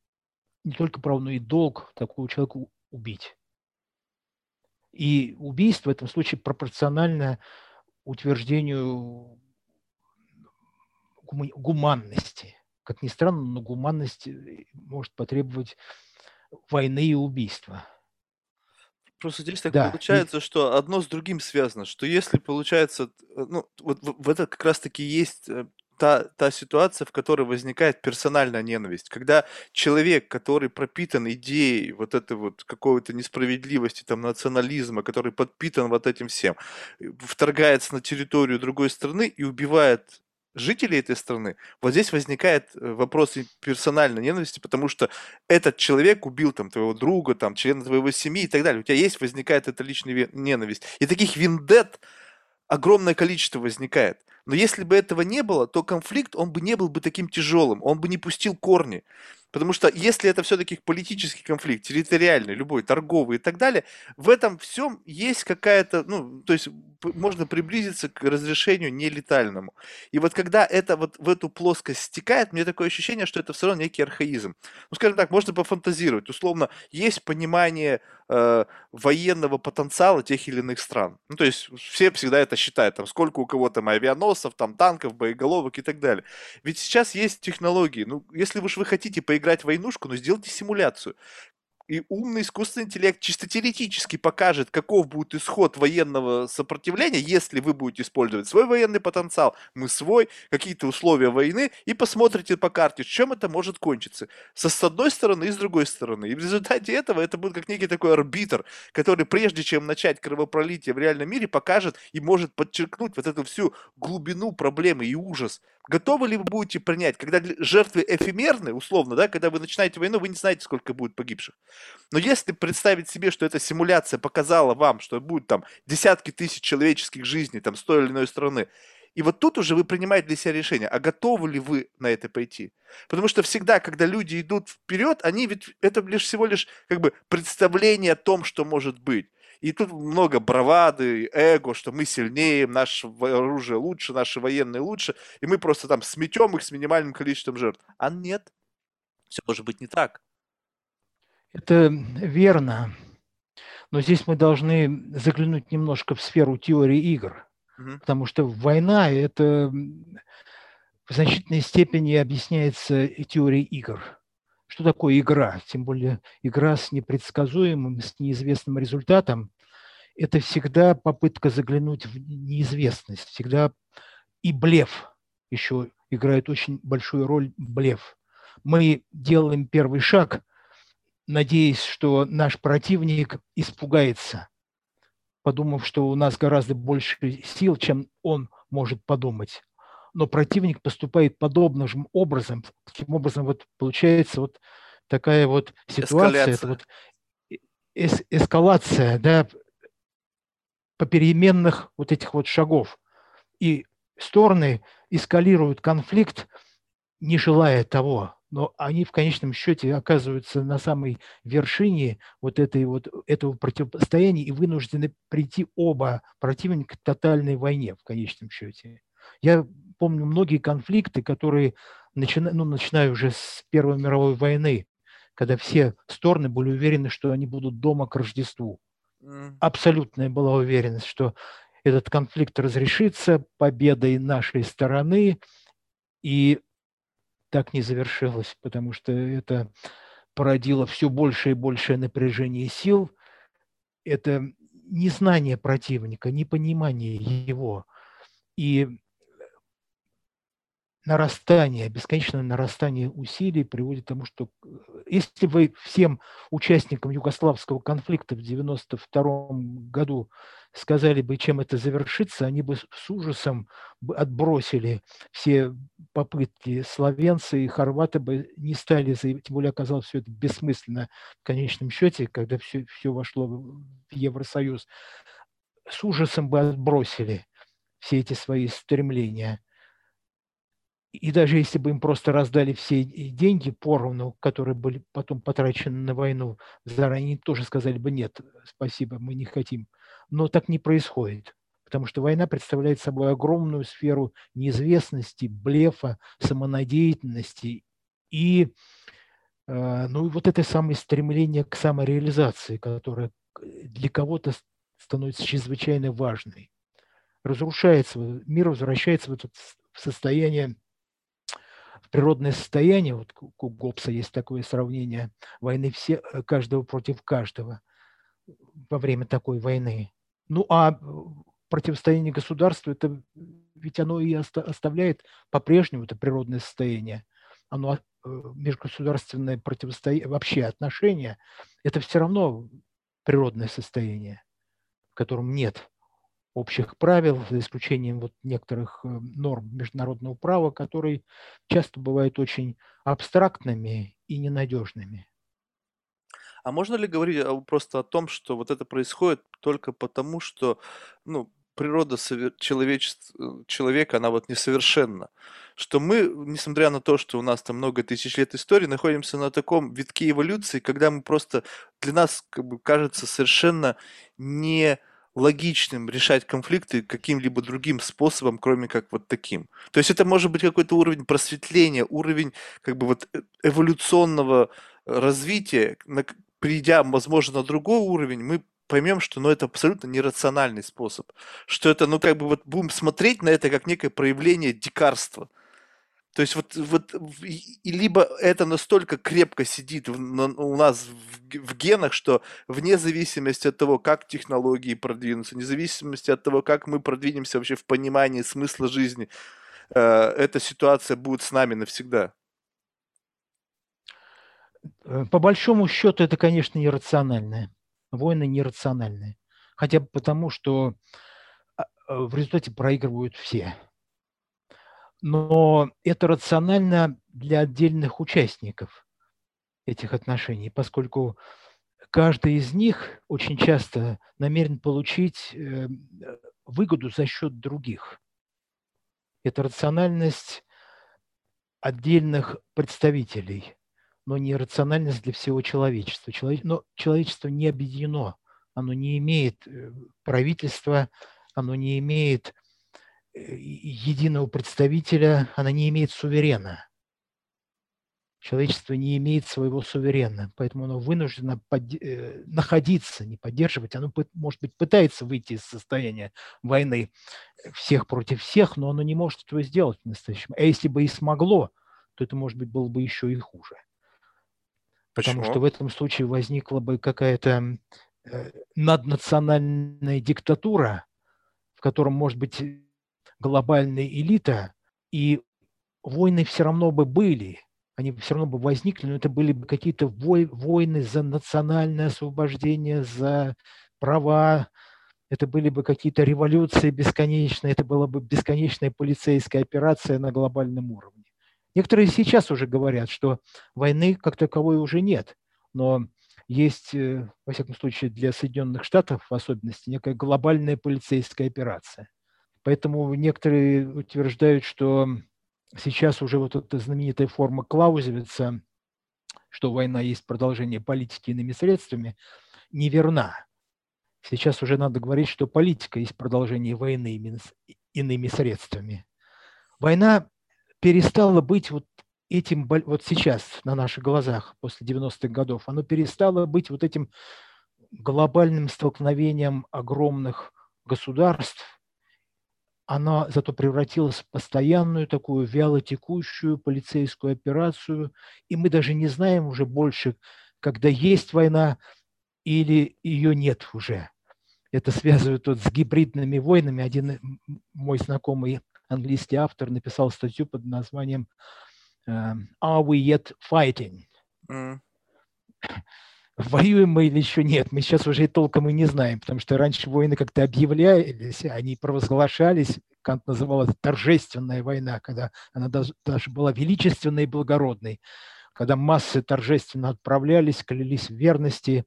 S2: не только право, но и долг такого человека убить. И убийство в этом случае пропорционально утверждению гуманности. Как ни странно, но гуманность э, может потребовать войны и убийства.
S1: Просто здесь так да, получается, и... что одно с другим связано, что если получается, э, ну, вот в это как раз-таки есть э, та, та ситуация, в которой возникает персональная ненависть. Когда человек, который пропитан идеей вот этой вот какой-то несправедливости, там, национализма, который подпитан вот этим всем, вторгается на территорию другой страны и убивает жителей этой страны, вот здесь возникает э, вопрос персональной ненависти, потому что этот человек убил там твоего друга, там, члена твоего семьи и так далее. У тебя есть, возникает эта личная ненависть. И таких виндет огромное количество возникает. Но если бы этого не было, то конфликт, он бы не был бы таким тяжелым, он бы не пустил корни. Потому что если это все-таки политический конфликт, территориальный, любой, торговый и так далее, в этом всем есть какая-то, ну, то есть можно приблизиться к разрешению нелетальному. И вот когда это вот в эту плоскость стекает, мне такое ощущение, что это все равно некий архаизм. Ну, скажем так, можно пофантазировать. Условно, есть понимание э, военного потенциала тех или иных стран. Ну, то есть все всегда это считают, там, сколько у кого там авианосцев, там, танков, боеголовок и так далее. Ведь сейчас есть технологии. Ну, если уж вы хотите поиграть играть в войнушку, но сделайте симуляцию. И умный искусственный интеллект чисто теоретически покажет, каков будет исход военного сопротивления, если вы будете использовать свой военный потенциал, мы свой, какие-то условия войны, и посмотрите по карте, чем это может кончиться. Со, с одной стороны и с другой стороны. И в результате этого это будет как некий такой арбитр, который прежде чем начать кровопролитие в реальном мире, покажет и может подчеркнуть вот эту всю глубину проблемы и ужас Готовы ли вы будете принять, когда жертвы эфемерны, условно, да, когда вы начинаете войну, вы не знаете, сколько будет погибших. Но если представить себе, что эта симуляция показала вам, что будет там десятки тысяч человеческих жизней там с той или иной страны, и вот тут уже вы принимаете для себя решение, а готовы ли вы на это пойти? Потому что всегда, когда люди идут вперед, они ведь это лишь всего лишь как бы представление о том, что может быть. И тут много бравады, эго, что мы сильнее, наше оружие лучше, наши военные лучше, и мы просто там сметем их с минимальным количеством жертв. А нет, все может быть не так.
S2: Это верно. Но здесь мы должны заглянуть немножко в сферу теории игр. Угу. Потому что война – это в значительной степени объясняется теорией игр. Что такое игра? Тем более игра с непредсказуемым, с неизвестным результатом. Это всегда попытка заглянуть в неизвестность, всегда и блеф еще играет очень большую роль блеф. Мы делаем первый шаг, надеясь, что наш противник испугается, подумав, что у нас гораздо больше сил, чем он может подумать но противник поступает подобным же образом. Таким образом, вот получается вот такая вот ситуация, это вот эс эскалация, да, попеременных вот этих вот шагов. И стороны эскалируют конфликт, не желая того, но они в конечном счете оказываются на самой вершине вот, этой вот этого противостояния и вынуждены прийти оба противника к тотальной войне в конечном счете. Я помню многие конфликты, которые, начина, ну, начиная уже с Первой мировой войны, когда все стороны были уверены, что они будут дома к Рождеству. Абсолютная была уверенность, что этот конфликт разрешится победой нашей стороны, и так не завершилась, потому что это породило все большее и большее напряжение сил. Это незнание противника, непонимание его. И нарастание, бесконечное нарастание усилий приводит к тому, что э, если вы всем участникам югославского конфликта в 1992 году сказали бы, чем это завершится, они бы с ужасом отбросили все попытки словенцы и хорваты бы не стали, тем более оказалось все это бессмысленно в конечном счете, когда все, все вошло в Евросоюз, с ужасом бы отбросили все эти свои стремления – и даже если бы им просто раздали все деньги поровну, которые были потом потрачены на войну, заранее тоже сказали бы нет, спасибо, мы не хотим. Но так не происходит, потому что война представляет собой огромную сферу неизвестности, блефа, самонадеятельности и э, ну, вот это самое стремление к самореализации, которое для кого-то становится чрезвычайно важной. Разрушается, мир возвращается в это состояние природное состояние, вот у Гоббса есть такое сравнение войны все, э, каждого против каждого во время такой войны. Ну а э, противостояние государству, это ведь оно и оставляет по-прежнему это природное состояние. Оно э, межгосударственное противостояние, вообще отношения, это все равно природное состояние, в котором нет общих правил, за исключением вот некоторых э, норм международного права, которые часто бывают очень абстрактными и ненадежными.
S1: А можно ли говорить просто о том, что вот это происходит только потому, что ну, природа человечества, человека, она вот несовершенна? Что мы, несмотря на то, что у нас там много тысяч лет истории, находимся на таком витке эволюции, когда мы просто, для нас как бы кажется совершенно не логичным решать конфликты каким-либо другим способом, кроме как вот таким. То есть это может быть какой-то уровень просветления, уровень как бы вот э, эволюционного развития, придя, возможно, на другой уровень, мы поймем, что ну, это абсолютно нерациональный способ. Что это, ну, как бы вот будем смотреть на это как некое проявление дикарства. То есть вот, вот и либо это настолько крепко сидит в, на, у нас в, в генах, что вне зависимости от того, как технологии продвинутся, вне зависимости от того, как мы продвинемся вообще в понимании смысла жизни, э, эта ситуация будет с нами навсегда.
S2: Э, по большому счету это, конечно, нерациональное. Войны нерациональные. Хотя бы потому, что а, э, в результате проигрывают все но это рационально для отдельных участников этих отношений, поскольку каждый из них очень часто намерен получить э, выгоду за счет других. Это рациональность отдельных представителей, но не рациональность для всего человечества. Но человечество не объединено, оно не имеет э, правительства, оно не имеет единого представителя, она не имеет суверена. Человечество не имеет своего суверена, поэтому оно вынуждено под... Э, находиться, не поддерживать. Оно, может быть, пытается выйти из состояния войны всех против всех, но оно не может этого сделать в настоящем. А если бы и смогло, то это, может быть, было бы еще и хуже. Почему? Потому что в этом случае возникла бы какая-то э, наднациональная диктатура, в котором, может быть, глобальная элита, и войны все равно бы были, они все равно бы возникли, но это были бы какие-то войны за национальное освобождение, за права, это были бы какие-то революции бесконечные, это была бы бесконечная полицейская операция на глобальном уровне. Некоторые сейчас уже говорят, что войны как таковой уже нет, но есть, э, во всяком случае, для Соединенных Штатов в особенности некая глобальная полицейская операция. Поэтому некоторые утверждают, что сейчас уже вот эта знаменитая форма Клаузевица, что война есть продолжение политики иными средствами, неверна. Сейчас уже надо говорить, что политика есть продолжение войны иными средствами. Война перестала быть вот этим, вот сейчас на наших глазах, после 90-х годов, она перестала быть вот этим глобальным столкновением огромных государств, она зато превратилась в постоянную такую вялотекущую полицейскую операцию, и мы даже не знаем уже больше, когда есть война или ее нет уже. Это связывают вот с гибридными войнами. Один мой знакомый английский автор написал статью под названием «Are we yet fighting?» mm воюем мы или еще нет, мы сейчас уже и толком и не знаем, потому что раньше войны как-то объявлялись, они провозглашались, Кант называл это торжественная война, когда она даже, была величественной и благородной, когда массы торжественно отправлялись, клялись в верности,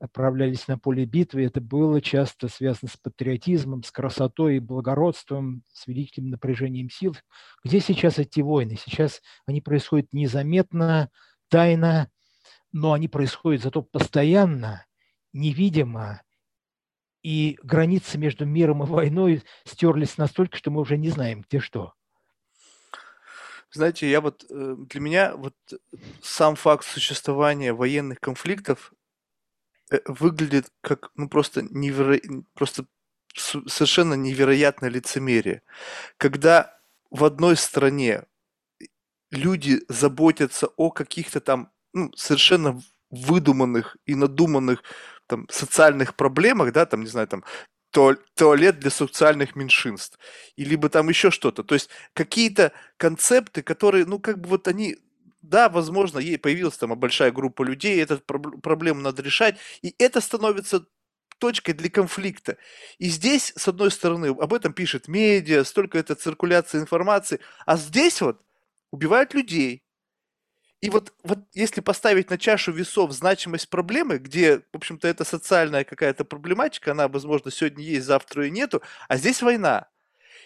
S2: отправлялись на поле битвы. Это было часто связано с патриотизмом, с красотой и благородством, с великим напряжением сил. Где сейчас эти войны? Сейчас они происходят незаметно, тайно, но они происходят зато постоянно, невидимо, и границы между миром и войной стерлись настолько, что мы уже не знаем, где что.
S1: Знаете, я вот э, для меня вот сам факт существования военных конфликтов э, выглядит как ну просто неверо... просто совершенно невероятное лицемерие, когда в одной стране люди заботятся о каких-то там ну, совершенно выдуманных и надуманных там, социальных проблемах, да, там, не знаю, там, туалет для социальных меньшинств, и либо там еще что-то. То есть какие-то концепты, которые, ну, как бы вот они, да, возможно, ей появилась там большая группа людей, эту проблему надо решать, и это становится точкой для конфликта. И здесь, с одной стороны, об этом пишет медиа, столько это циркуляция информации, а здесь вот убивают людей, и вот, вот если поставить на чашу весов значимость проблемы, где, в общем-то, это социальная какая-то проблематика, она, возможно, сегодня есть, завтра и нету, а здесь война.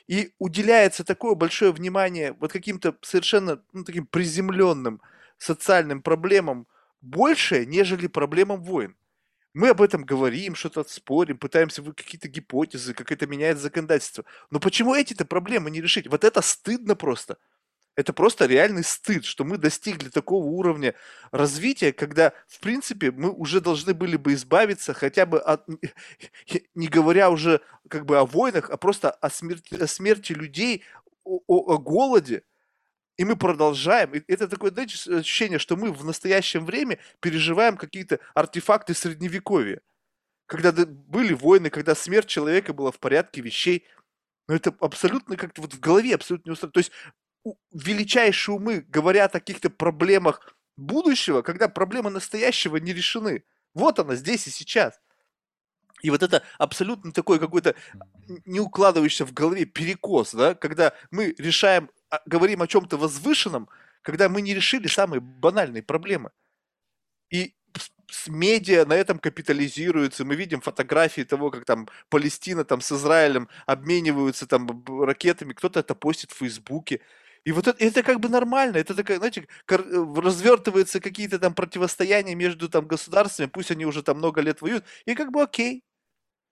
S1: И уделяется такое большое внимание вот каким-то совершенно ну, таким приземленным социальным проблемам больше, нежели проблемам войн. Мы об этом говорим, что-то спорим, пытаемся вы какие-то гипотезы, как это меняет законодательство. Но почему эти-то проблемы не решить? Вот это стыдно просто. Это просто реальный стыд, что мы достигли такого уровня развития, когда, в принципе, мы уже должны были бы избавиться хотя бы от, не говоря уже как бы о войнах, а просто о смерти, о смерти людей, о, о, о голоде. И мы продолжаем. И это такое, знаете, ощущение, что мы в настоящем время переживаем какие-то артефакты средневековья. Когда были войны, когда смерть человека была в порядке вещей. Но это абсолютно как-то вот в голове абсолютно не устроено. То есть величайшие умы говорят о каких-то проблемах будущего, когда проблемы настоящего не решены. Вот она здесь и сейчас. И вот это абсолютно такой какой-то не укладывающийся в голове перекос, да, когда мы решаем, а, говорим о чем-то возвышенном, когда мы не решили самые банальные проблемы. И с медиа на этом капитализируется. Мы видим фотографии того, как там Палестина там с Израилем обмениваются там ракетами. Кто-то это постит в Фейсбуке. И вот это, это как бы нормально, это такая, знаете, э, развертываются какие-то там противостояния между там государствами, пусть они уже там много лет воюют, и как бы окей.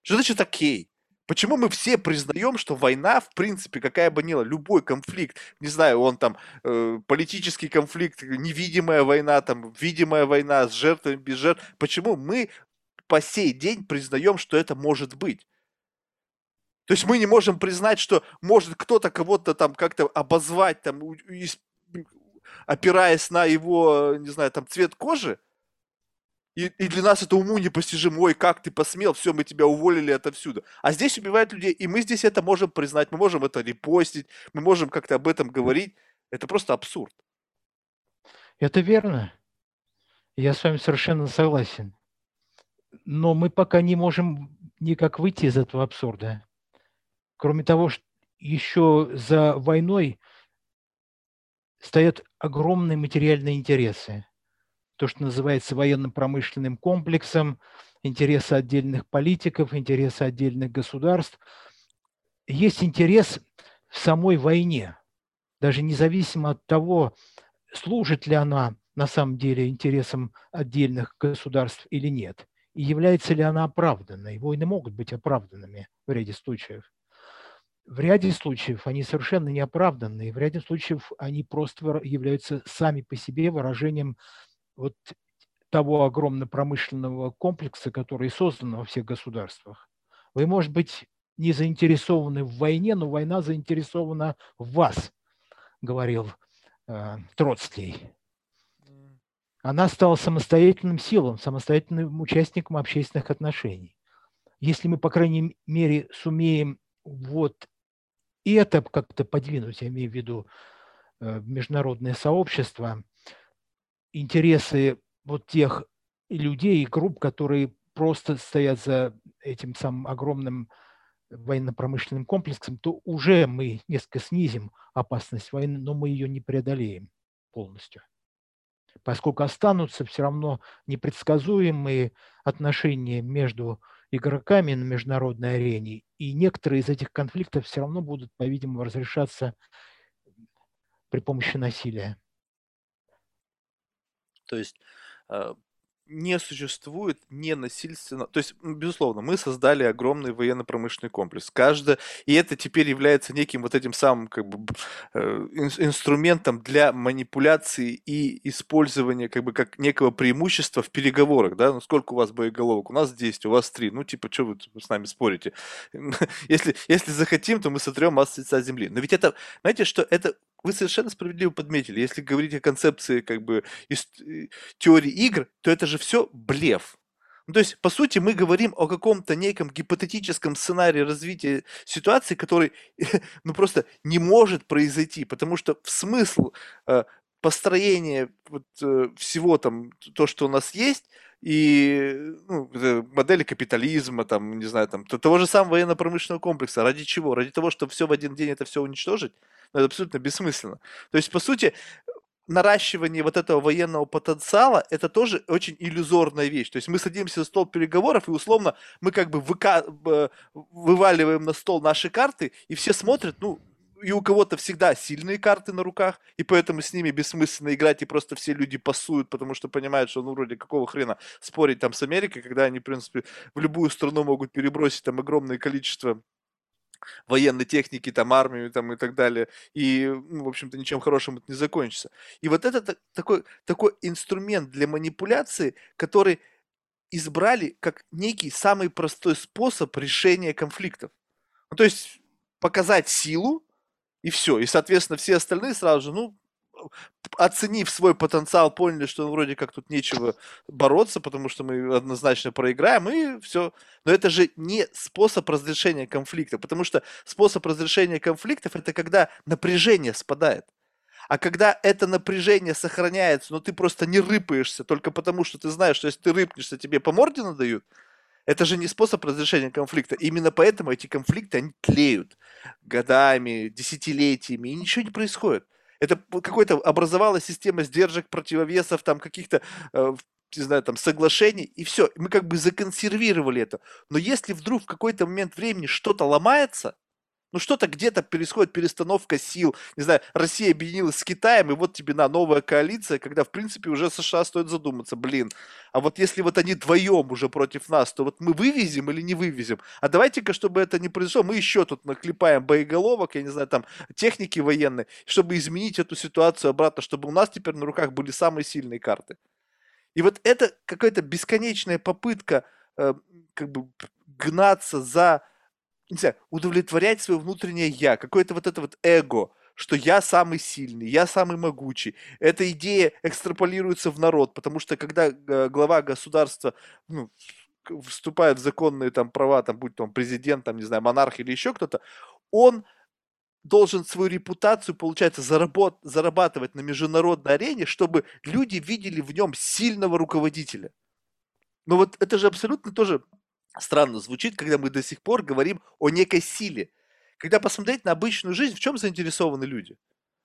S1: Что значит окей? Почему мы все признаем, что война, в принципе, какая бы ни была, любой конфликт, не знаю, он там э, политический конфликт, невидимая война, там видимая война с жертвами, без жертв, почему мы по сей день признаем, что это может быть? То есть мы не можем признать, что может кто-то кого-то там как-то обозвать, там, опираясь на его, не знаю, там, цвет кожи. И, и для нас это уму непостижимо. Ой, как ты посмел, все, мы тебя уволили отовсюду. А здесь убивают людей, и мы здесь это можем признать, мы можем это репостить, мы можем как-то об этом говорить. Это просто абсурд.
S2: Это верно. Я с вами совершенно согласен. Но мы пока не можем никак выйти из этого абсурда. Кроме того, что еще за войной стоят огромные материальные интересы. То, что называется военно-промышленным комплексом, интересы отдельных политиков, интересы отдельных государств. Есть интерес в самой войне, даже независимо от того, служит ли она на самом деле интересам отдельных государств или нет, и является ли она оправданной. Войны могут быть оправданными в ряде случаев в ряде случаев они совершенно неоправданные, в ряде случаев они просто являются сами по себе выражением вот того огромно-промышленного комплекса, который создан во всех государствах. Вы, может быть, не заинтересованы в войне, но война заинтересована в вас, говорил э, Троцкий. Она стала самостоятельным силом, самостоятельным участником общественных отношений. Если мы, по крайней мере, сумеем вот это как-то подвинуть, я имею в виду э, международное сообщество, интересы вот тех людей и групп, которые просто стоят за этим самым огромным военно-промышленным комплексом, то уже мы несколько снизим опасность войны, но мы ее не преодолеем полностью. Поскольку останутся все равно непредсказуемые отношения между игроками на международной арене, и некоторые из этих конфликтов все равно будут, по-видимому, разрешаться при помощи насилия.
S1: То есть э, не существует ненасильственно... То есть, безусловно, мы создали огромный военно-промышленный комплекс. Каждый... И это теперь является неким вот этим самым как бы, э, инструментом для манипуляции и использования как бы как некого преимущества в переговорах. Да? Ну, сколько у вас боеголовок? У нас 10, у вас 3. Ну, типа, что вы с нами спорите? если, если захотим, то мы сотрем вас с лица земли. Но ведь это... Знаете, что это вы совершенно справедливо подметили. Если говорить о концепции как бы из, э, теории игр, то это же все блеф. Ну, то есть, по сути, мы говорим о каком-то неком гипотетическом сценарии развития ситуации, который ну, просто не может произойти, потому что в смысл э, построения вот, э, всего там, то, что у нас есть, и ну, модели капитализма, там, не знаю, там, того же самого военно-промышленного комплекса. Ради чего? Ради того, чтобы все в один день это все уничтожить? Ну, это абсолютно бессмысленно. То есть, по сути, наращивание вот этого военного потенциала это тоже очень иллюзорная вещь. То есть мы садимся за стол переговоров и условно мы как бы выка... вываливаем на стол наши карты и все смотрят, ну и у кого-то всегда сильные карты на руках, и поэтому с ними бессмысленно играть, и просто все люди пасуют, потому что понимают, что ну вроде какого хрена спорить там с Америкой, когда они, в принципе, в любую страну могут перебросить там огромное количество военной техники, там, армию там, и так далее. И, ну, в общем-то, ничем хорошим это не закончится. И вот это такой, такой инструмент для манипуляции, который избрали как некий самый простой способ решения конфликтов. Ну, то есть показать силу, и все. И, соответственно, все остальные сразу же, ну, оценив свой потенциал, поняли, что ну, вроде как тут нечего бороться, потому что мы однозначно проиграем, и все. Но это же не способ разрешения конфликта, потому что способ разрешения конфликтов это когда напряжение спадает. А когда это напряжение сохраняется, но ты просто не рыпаешься только потому, что ты знаешь, что если ты рыпнешься, тебе по морде надают, это же не способ разрешения конфликта. Именно поэтому эти конфликты, они тлеют годами, десятилетиями, и ничего не происходит. Это какой-то образовалась система сдержек, противовесов, там каких-то э, не знаю, там, соглашений, и все. Мы как бы законсервировали это. Но если вдруг в какой-то момент времени что-то ломается, ну что-то где-то происходит перестановка сил. Не знаю, Россия объединилась с Китаем, и вот тебе на новая коалиция, когда, в принципе, уже США стоит задуматься, блин, а вот если вот они вдвоем уже против нас, то вот мы вывезем или не вывезем? А давайте-ка, чтобы это не произошло, мы еще тут наклепаем боеголовок, я не знаю, там, техники военной, чтобы изменить эту ситуацию обратно, чтобы у нас теперь на руках были самые сильные карты. И вот это какая-то бесконечная попытка э, как бы гнаться за не знаю, удовлетворять свое внутреннее я, какое-то вот это вот эго, что я самый сильный, я самый могучий. Эта идея экстраполируется в народ, потому что когда э, глава государства ну, вступает в законные там права, там, будь то он президент, там, не знаю, монарх или еще кто-то, он должен свою репутацию, получается, заработ, зарабатывать на международной арене, чтобы люди видели в нем сильного руководителя. Но вот это же абсолютно тоже странно звучит, когда мы до сих пор говорим о некой силе. Когда посмотреть на обычную жизнь, в чем заинтересованы люди?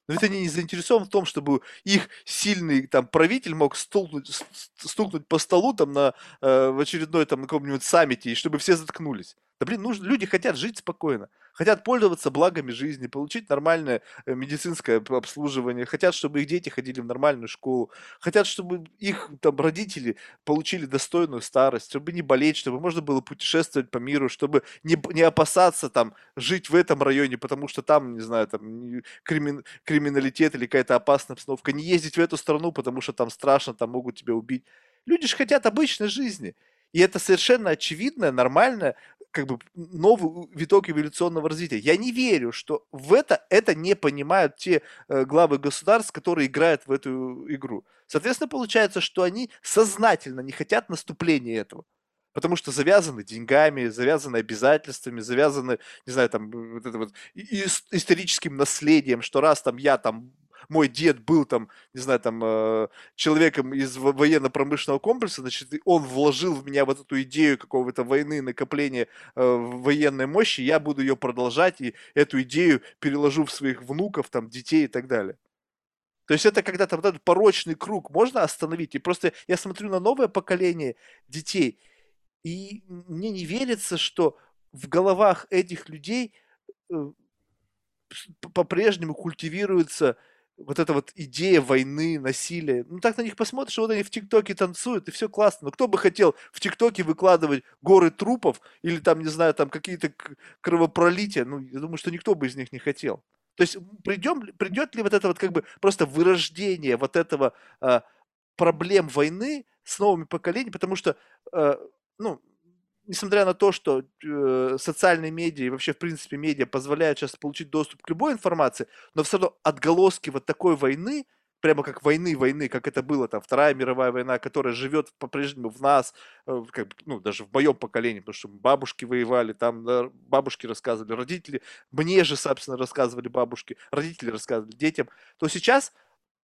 S1: Но ведь они не заинтересованы в том, чтобы их сильный там правитель мог стукнуть, стукнуть по столу там на э, в очередной там каком-нибудь саммите, и чтобы все заткнулись. Да блин, нужно, люди хотят жить спокойно, хотят пользоваться благами жизни, получить нормальное э, медицинское обслуживание, хотят, чтобы их дети ходили в нормальную школу, хотят, чтобы их там родители получили достойную старость, чтобы не болеть, чтобы можно было путешествовать по миру, чтобы не, не опасаться там жить в этом районе, потому что там, не знаю, там кримин, криминалитет или какая-то опасная обстановка, не ездить в эту страну, потому что там страшно, там могут тебя убить. Люди же хотят обычной жизни. И это совершенно очевидное, нормальное, как бы новый виток эволюционного развития. Я не верю, что в это это не понимают те э, главы государств, которые играют в эту игру. Соответственно, получается, что они сознательно не хотят наступления этого. Потому что завязаны деньгами, завязаны обязательствами, завязаны, не знаю, там, вот это вот историческим наследием, что раз там я там мой дед был там, не знаю, там, э, человеком из военно-промышленного комплекса, значит, он вложил в меня вот эту идею какого-то войны, накопления э, военной мощи, я буду ее продолжать и эту идею переложу в своих внуков, там, детей и так далее. То есть это когда-то вот этот порочный круг можно остановить. И просто я смотрю на новое поколение детей, и мне не верится, что в головах этих людей э, по-прежнему культивируется вот эта вот идея войны, насилия. Ну, так на них посмотришь, вот они в ТикТоке танцуют, и все классно. Но кто бы хотел в ТикТоке выкладывать горы трупов или там, не знаю, там какие-то кровопролития? Ну, я думаю, что никто бы из них не хотел. То есть придем, придет ли вот это вот как бы просто вырождение вот этого э, проблем войны с новыми поколениями, потому что, э, ну, несмотря на то, что э, социальные медиа и вообще, в принципе, медиа позволяют сейчас получить доступ к любой информации, но все равно отголоски вот такой войны, прямо как войны, войны, как это было там Вторая мировая война, которая живет по-прежнему в нас, э, как, ну, даже в моем поколении, потому что бабушки воевали, там да, бабушки рассказывали, родители, мне же, собственно, рассказывали бабушки, родители рассказывали детям, то сейчас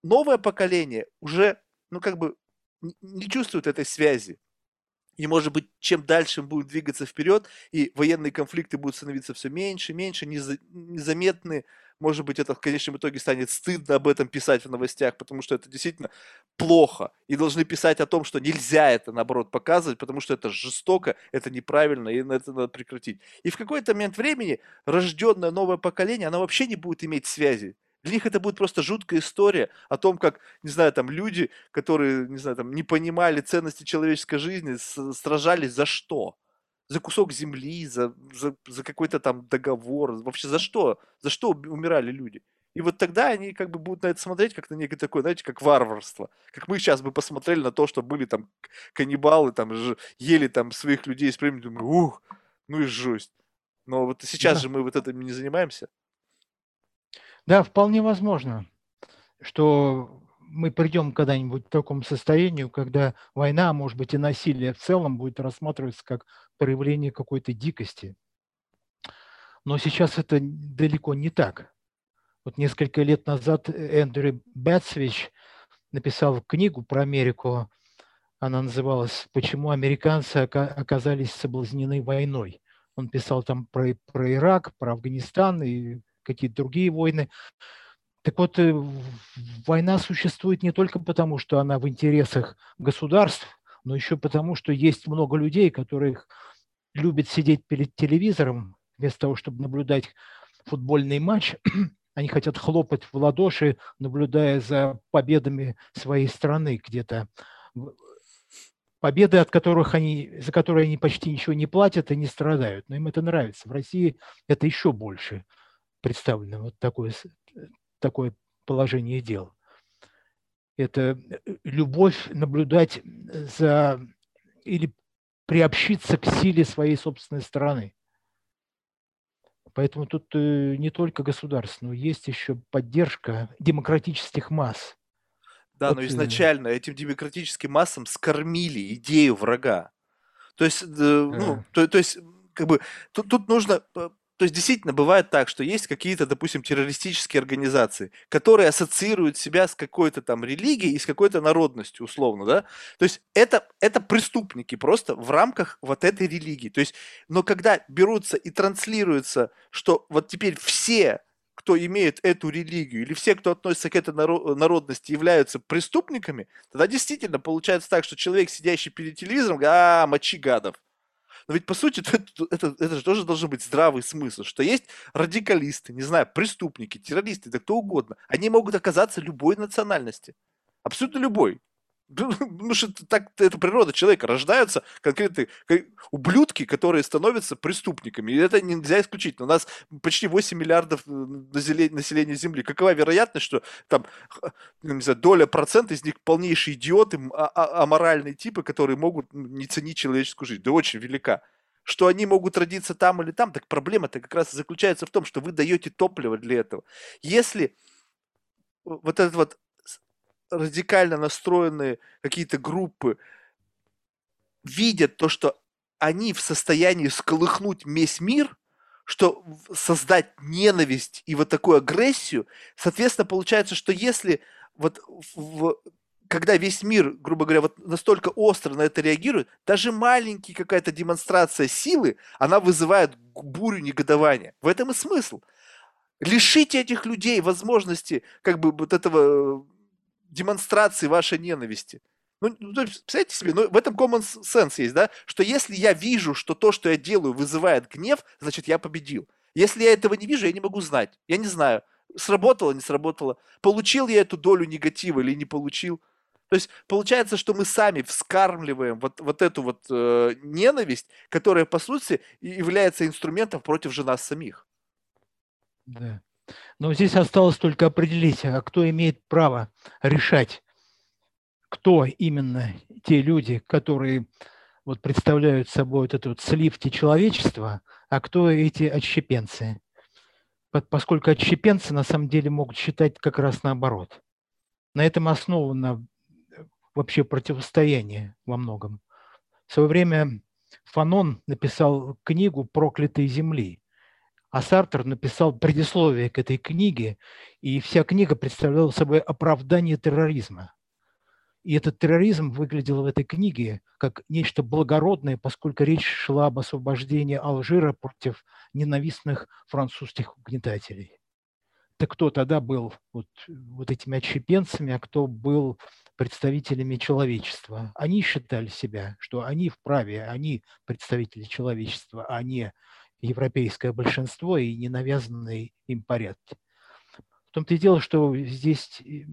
S1: новое поколение уже, ну, как бы не чувствует этой связи. И, может быть, чем дальше мы будем двигаться вперед, и военные конфликты будут становиться все меньше, меньше, незаметны, может быть, это в конечном итоге станет стыдно об этом писать в новостях, потому что это действительно плохо. И должны писать о том, что нельзя это, наоборот, показывать, потому что это жестоко, это неправильно, и это надо прекратить. И в какой-то момент времени рожденное новое поколение, оно вообще не будет иметь связи для них это будет просто жуткая история о том, как, не знаю, там люди, которые, не знаю, там не понимали ценности человеческой жизни, сражались за что? За кусок земли, за, за, за какой-то там договор, вообще за что? За что умирали люди? И вот тогда они как бы будут на это смотреть как на некое такое, знаете, как варварство. Как мы сейчас бы посмотрели на то, что были там каннибалы, там ели там своих людей с племени, думаю, ух, ну и жесть. Но вот сейчас да. же мы вот этим не занимаемся.
S2: Да, вполне возможно, что мы придем когда-нибудь к такому состоянию, когда война, а может быть и насилие в целом будет рассматриваться как проявление какой-то дикости. Но сейчас это далеко не так. Вот несколько лет назад Эндрю Бэтсвич написал книгу про Америку. Она называлась «Почему американцы оказались соблазнены войной». Он писал там про, про Ирак, про Афганистан и какие-то другие войны. Так вот, э, война существует не только потому, что она в интересах государств, но еще потому, что есть много людей, которые любят сидеть перед телевизором вместо того, чтобы наблюдать футбольный матч. Они хотят хлопать в ладоши, наблюдая за победами своей страны где-то. Победы, от которых они, за которые они почти ничего не платят и не страдают. Но им это нравится. В России это еще больше представлено вот такое, такое положение дел. Это э, любовь наблюдать за или приобщиться к силе своей собственной страны. Поэтому тут э, не только государство, но есть еще поддержка демократических масс.
S1: Да, вот, но изначально этим демократическим массам скормили идею врага. То есть, ну, то, то есть, как бы, тут, тут нужно то есть действительно бывает так, что есть какие-то, допустим, террористические организации, которые ассоциируют себя с какой-то там религией и с какой-то народностью, условно, да? То есть это, это преступники просто в рамках вот этой религии. То есть, но когда берутся и транслируются, что вот теперь все кто имеет эту религию, или все, кто относится к этой народности, являются преступниками, тогда действительно получается так, что человек, сидящий перед телевизором, говорит, а, мочи гадов. Но ведь, по сути, это, это, это же тоже должен быть здравый смысл, что есть радикалисты, не знаю, преступники, террористы, да кто угодно. Они могут оказаться любой национальности. Абсолютно любой. Ну, что так, это природа человека. Рождаются конкретные ублюдки, которые становятся преступниками. И это нельзя исключить. У нас почти 8 миллиардов э, населения Земли. Какова вероятность, что там, ну, не знаю, доля процента из них полнейшие идиоты, а, а, аморальные типы, которые могут не ценить человеческую жизнь? Да очень велика что они могут родиться там или там, так проблема-то как раз заключается в том, что вы даете топливо для этого. Если вот этот вот радикально настроенные какие-то группы видят то, что они в состоянии сколыхнуть весь мир, что создать ненависть и вот такую агрессию, соответственно, получается, что если вот в, когда весь мир, грубо говоря, вот настолько остро на это реагирует, даже маленькая какая-то демонстрация силы, она вызывает бурю негодования. В этом и смысл. Лишите этих людей возможности как бы вот этого демонстрации вашей ненависти. Ну, ну представьте себе, ну, в этом common sense есть, да, что если я вижу, что то, что я делаю, вызывает гнев, значит, я победил. Если я этого не вижу, я не могу знать. Я не знаю, сработало, не сработало, получил я эту долю негатива или не получил. То есть получается, что мы сами вскармливаем вот, вот эту вот э, ненависть, которая, по сути, является инструментом против же нас самих.
S2: Да. Но здесь осталось только определить, а кто имеет право решать, кто именно те люди, которые вот представляют собой вот этот вот сливки человечества, а кто эти отщепенцы. Поскольку отщепенцы на самом деле могут считать как раз наоборот. На этом основано вообще противостояние во многом. В свое время Фанон написал книгу «Проклятые земли», а Сартер написал предисловие к этой книге, и вся книга представляла собой оправдание терроризма. И этот терроризм выглядел в этой книге как нечто благородное, поскольку речь шла об освобождении Алжира против ненавистных французских угнетателей. Так кто тогда был вот, вот этими отщепенцами, а кто был представителями человечества? Они считали себя, что они вправе, они представители человечества, а не европейское большинство и не навязанные им порядки. В том-то и дело, что здесь э,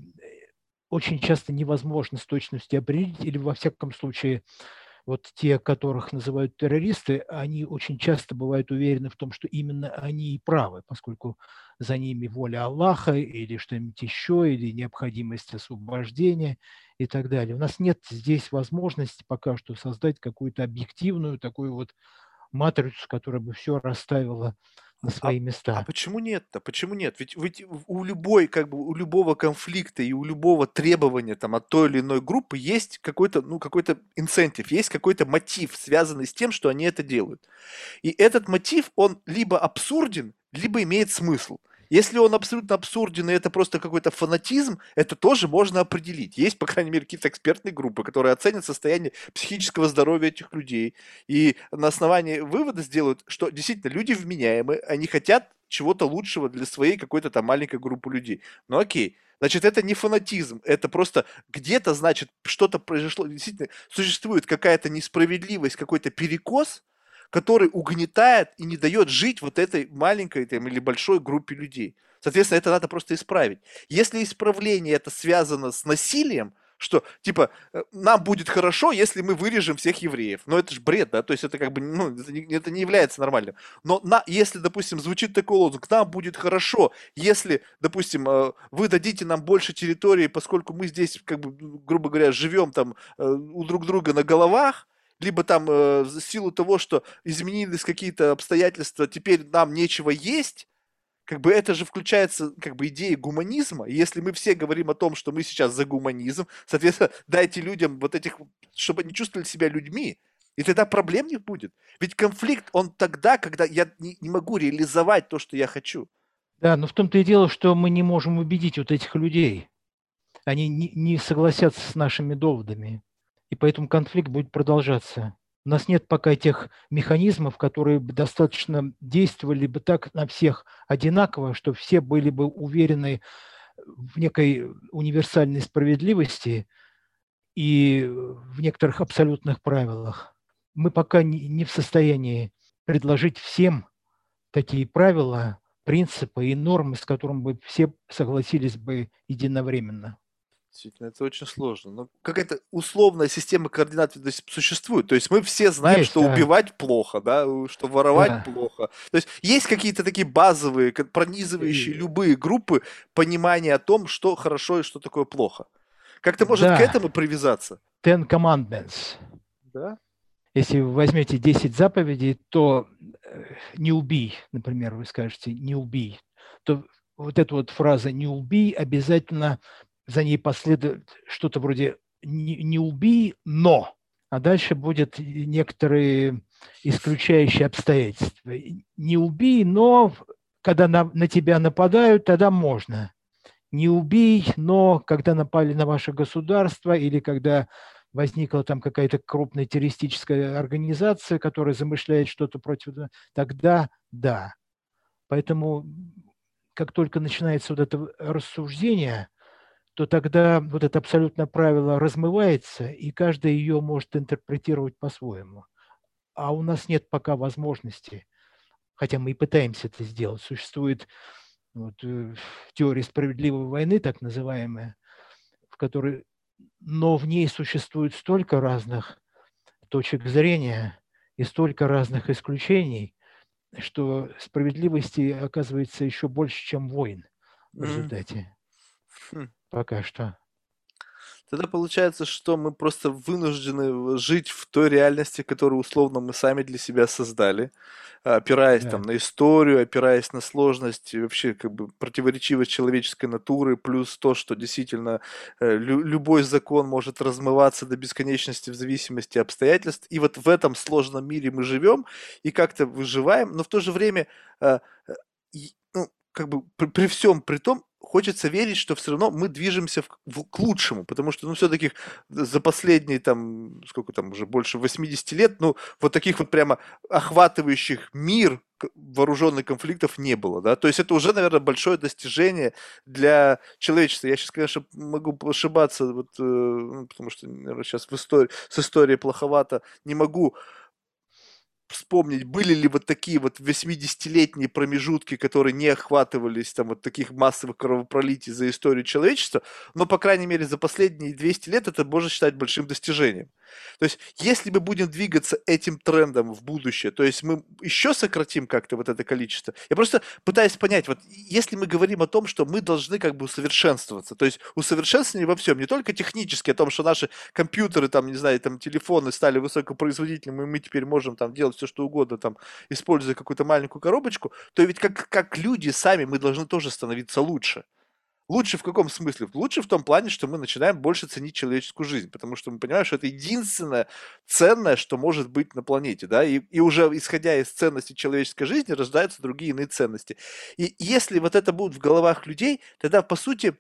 S2: очень часто невозможно с точностью определить, или во всяком случае вот те, которых называют террористы, они очень часто бывают уверены в том, что именно они и правы, поскольку за ними воля Аллаха или что-нибудь еще, или необходимость освобождения и так далее. У нас нет здесь возможности пока что создать какую-то объективную такую вот матрицу, которая бы все расставила на а, свои места.
S1: А почему нет-то? Почему нет? Ведь, ведь у любой, как бы, у любого конфликта и у любого требования там от той или иной группы есть какой-то, ну, какой-то инцентив, есть какой-то мотив, связанный с тем, что они это делают. И этот мотив, он либо абсурден, либо имеет смысл. Если он абсолютно абсурден, и это просто какой-то фанатизм, это тоже можно определить. Есть, по крайней мере, какие-то экспертные группы, которые оценят состояние психического здоровья этих людей. И на основании вывода сделают, что действительно люди вменяемы, они хотят чего-то лучшего для своей какой-то там маленькой группы людей. Ну окей, Значит, это не фанатизм, это просто где-то, значит, что-то произошло, действительно, существует какая-то несправедливость, какой-то перекос, который угнетает и не дает жить вот этой маленькой там, или большой группе людей. Соответственно, это надо просто исправить. Если исправление это связано с насилием, что типа э, нам будет хорошо, если мы вырежем всех евреев. Но это же бред, да, то есть это как бы, ну, это не, это не является нормальным. Но на, если, допустим, звучит такой лозунг, нам будет хорошо, если, допустим, э, вы дадите нам больше территории, поскольку мы здесь, как бы, грубо говоря, живем там э, у друг друга на головах, либо там э, в силу того, что изменились какие-то обстоятельства, теперь нам нечего есть, как бы это же включается как бы идея гуманизма. И если мы все говорим о том, что мы сейчас за гуманизм, соответственно, дайте людям вот этих, чтобы они чувствовали себя людьми, и тогда проблем не будет. Ведь конфликт, он тогда, когда я не, не могу реализовать то, что я хочу.
S2: Да, но в том-то и дело, что мы не можем убедить вот этих людей. Они не, не согласятся с нашими доводами и поэтому конфликт будет продолжаться. У нас нет пока тех механизмов, которые бы достаточно действовали бы так на всех одинаково, что все были бы уверены в некой универсальной справедливости и в некоторых абсолютных правилах. Мы пока не в состоянии предложить всем такие правила, принципы и нормы, с которыми бы все согласились бы единовременно.
S1: Действительно, это очень сложно. Но какая-то условная система координат то есть, существует. То есть мы все знаем, есть, что да. убивать плохо, да, что воровать да. плохо. То есть есть какие-то такие базовые, пронизывающие и... любые группы понимания о том, что хорошо и что такое плохо. Как-то может да. к этому привязаться?
S2: Ten Commandments. Да? Если вы возьмете 10 заповедей, то э, не убей, например, вы скажете не убей, то вот эта вот фраза «не убей» обязательно за ней последует что-то вроде «не, не убей, но», а дальше будет некоторые исключающие обстоятельства. Не убей, но когда на, на тебя нападают, тогда можно. Не убей, но когда напали на ваше государство или когда возникла там какая-то крупная террористическая организация, которая замышляет что-то против, тогда да. Поэтому как только начинается вот это рассуждение, то тогда вот это абсолютное правило размывается, и каждый ее может интерпретировать по-своему. А у нас нет пока возможности, хотя мы и пытаемся это сделать. Существует вот, э, теория справедливой войны, так называемая, в которой, но в ней существует столько разных точек зрения и столько разных исключений, что справедливости оказывается еще больше, чем войн в результате. Mm. Пока что.
S1: Тогда получается, что мы просто вынуждены жить в той реальности, которую условно мы сами для себя создали, опираясь да. там на историю, опираясь на сложность вообще как бы противоречивость человеческой натуры, плюс то, что действительно э, лю- любой закон может размываться до бесконечности в зависимости от обстоятельств. И вот в этом сложном мире мы живем и как-то выживаем, но в то же время э, э, ну, как бы при, при всем при том хочется верить, что все равно мы движемся в, в, к лучшему, потому что, ну, все-таки за последние, там, сколько там, уже больше 80 лет, ну, вот таких вот прямо охватывающих мир вооруженных конфликтов не было, да, то есть это уже, наверное, большое достижение для человечества. Я сейчас, конечно, могу ошибаться, вот, э, ну, потому что, наверное, сейчас в истории, с историей плоховато, не могу вспомнить, были ли вот такие вот 80-летние промежутки, которые не охватывались там вот таких массовых кровопролитий за историю человечества, но, по крайней мере, за последние 200 лет это можно считать большим достижением. То есть, если мы будем двигаться этим трендом в будущее, то есть мы еще сократим как-то вот это количество. Я просто пытаюсь понять, вот если мы говорим о том, что мы должны как бы усовершенствоваться, то есть усовершенствование во всем, не только технически, о том, что наши компьютеры, там, не знаю, там, телефоны стали высокопроизводительными, и мы теперь можем там делать все, что угодно, там, используя какую-то маленькую коробочку, то ведь как, как люди сами мы должны тоже становиться лучше. Лучше в каком смысле? Лучше в том плане, что мы начинаем больше ценить человеческую жизнь, потому что мы понимаем, что это единственное ценное, что может быть на планете, да, и, и уже исходя из ценности человеческой жизни рождаются другие иные ценности. И если вот это будет в головах людей, тогда, по сути,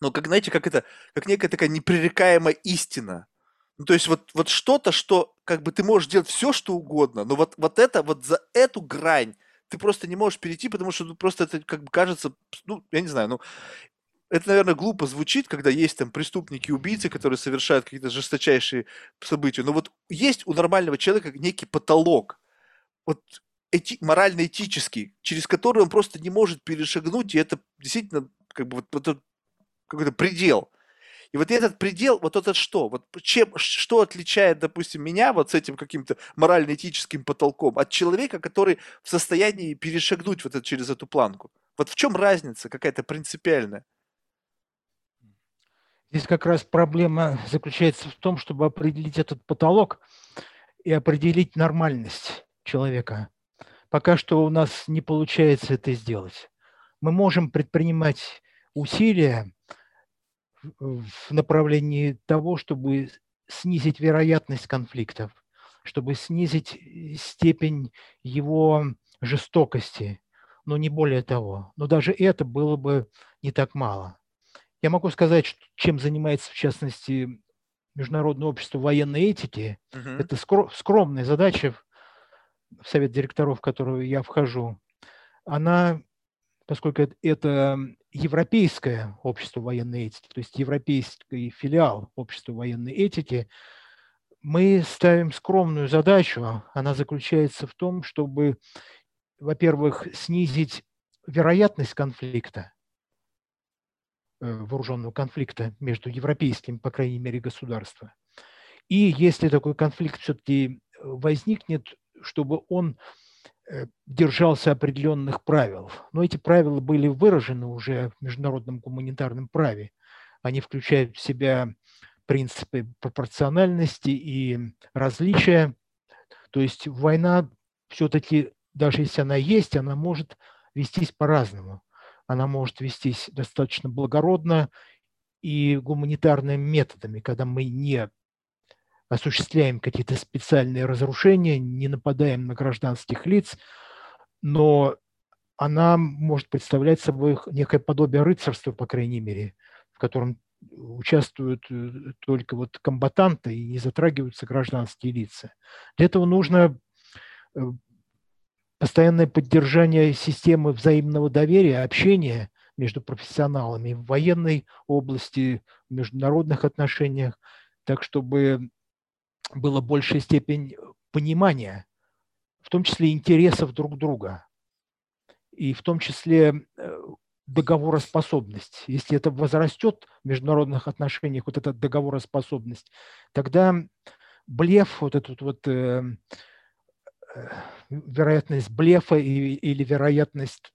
S1: ну, как, знаете, как это, как некая такая непререкаемая истина, ну, то есть вот, вот что-то, что как бы ты можешь делать все, что угодно, но вот, вот это, вот за эту грань ты просто не можешь перейти, потому что ну, просто это как бы кажется, ну, я не знаю, ну, это, наверное, глупо звучит, когда есть там преступники, убийцы, которые совершают какие-то жесточайшие события. Но вот есть у нормального человека некий потолок, вот эти, морально-этический, через который он просто не может перешагнуть, и это действительно как бы вот, вот какой-то предел. И вот этот предел, вот этот что? Вот чем, что отличает, допустим, меня вот с этим каким-то морально-этическим потолком от человека, который в состоянии перешагнуть вот это, через эту планку? Вот в чем разница какая-то принципиальная?
S2: Здесь как раз проблема заключается в том, чтобы определить этот потолок и определить нормальность человека. Пока что у нас не получается это сделать. Мы можем предпринимать усилия, в направлении того, чтобы снизить вероятность конфликтов, чтобы снизить э, степень его жестокости, но не более того. Но даже это было бы не так мало. Я могу сказать, чем занимается, в частности, Международное общество военной этики. Uh-huh. Это скромная задача в совет директоров, в которую я вхожу. Она, поскольку это Европейское общество военной этики, то есть европейский филиал общества военной этики, мы ставим скромную задачу. Она заключается в том, чтобы, во-первых, снизить вероятность конфликта. вооруженного конфликта между европейскими, по крайней мере, государствами. И если такой конфликт все-таки возникнет, чтобы он держался определенных правил. Но эти правила были выражены уже в международном гуманитарном праве. Они включают в себя принципы пропорциональности и различия. То есть война все-таки, даже если она есть, она может вестись по-разному. Она может вестись достаточно благородно и гуманитарными методами, когда мы не осуществляем какие-то специальные разрушения, не нападаем на гражданских лиц, но она может представлять собой некое подобие рыцарства, по крайней мере, в котором участвуют э, только вот комбатанты и не затрагиваются гражданские лица. Для этого нужно э, постоянное поддержание системы взаимного доверия, общения между профессионалами в военной области, в международных отношениях, так чтобы была большая степень понимания, в том числе интересов друг друга, и в том числе э, договороспособность. Если это возрастет в международных отношениях, вот эта договороспособность, тогда блеф, вот этот вот э, э, вероятность блефа и, или вероятность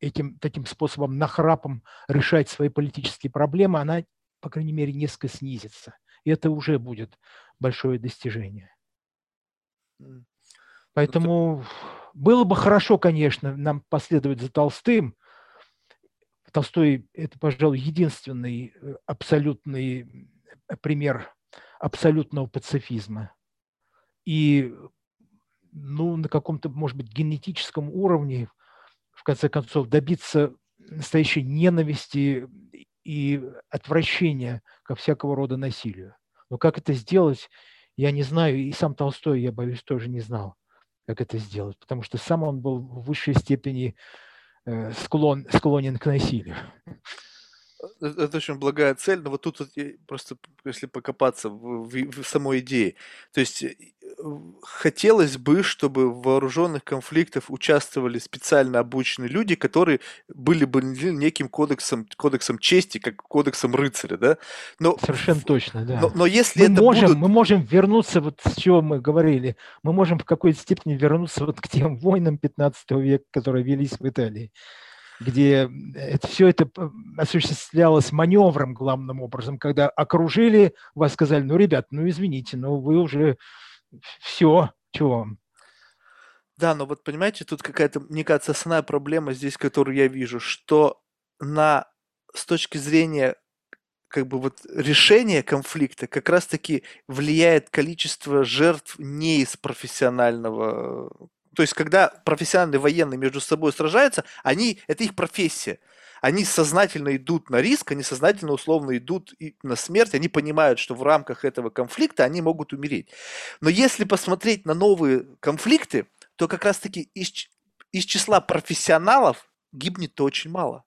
S2: этим таким способом нахрапом решать свои политические проблемы, она, по крайней мере, несколько снизится. И это уже будет большое достижение. Поэтому было бы хорошо, конечно, нам последовать за Толстым, Толстой – это, пожалуй, единственный э, абсолютный э, пример абсолютного пацифизма. И ну, на каком-то, может быть, генетическом уровне, в конце концов, добиться настоящей ненависти и отвращения ко всякого рода насилию. Но как это сделать, я не знаю, и сам Толстой, я боюсь, тоже не знал, как это сделать, потому что сам он был в высшей степени Э, склон, склонен к насилию.
S1: Э, это очень благая цель, но вот тут вот просто, если покопаться в, в, в самой идее, то есть э, хотелось бы, чтобы в вооруженных конфликтах участвовали специально обученные люди, которые были бы неким кодексом, кодексом чести, как кодексом рыцаря, да?
S2: Но, Совершенно точно, да.
S1: Но, но если мы
S2: это можем,
S1: будут...
S2: Мы можем вернуться, вот с чего мы говорили, мы можем в какой-то степени вернуться вот к тем войнам 15 века, которые велись в Италии где это, все это осуществлялось маневром главным образом, когда окружили, вас сказали, ну, ребят, ну, извините, но вы уже все, чего вам?
S1: Да, но вот понимаете, тут какая-то, мне кажется, основная проблема здесь, которую я вижу, что на, с точки зрения как бы вот решения конфликта как раз-таки влияет количество жертв не из профессионального то есть, когда профессиональные военные между собой сражаются, они, это их профессия. Они сознательно идут на риск, они сознательно условно идут на смерть, они понимают, что в рамках этого конфликта они могут умереть. Но если посмотреть на новые конфликты, то как раз-таки из, из числа профессионалов гибнет очень мало.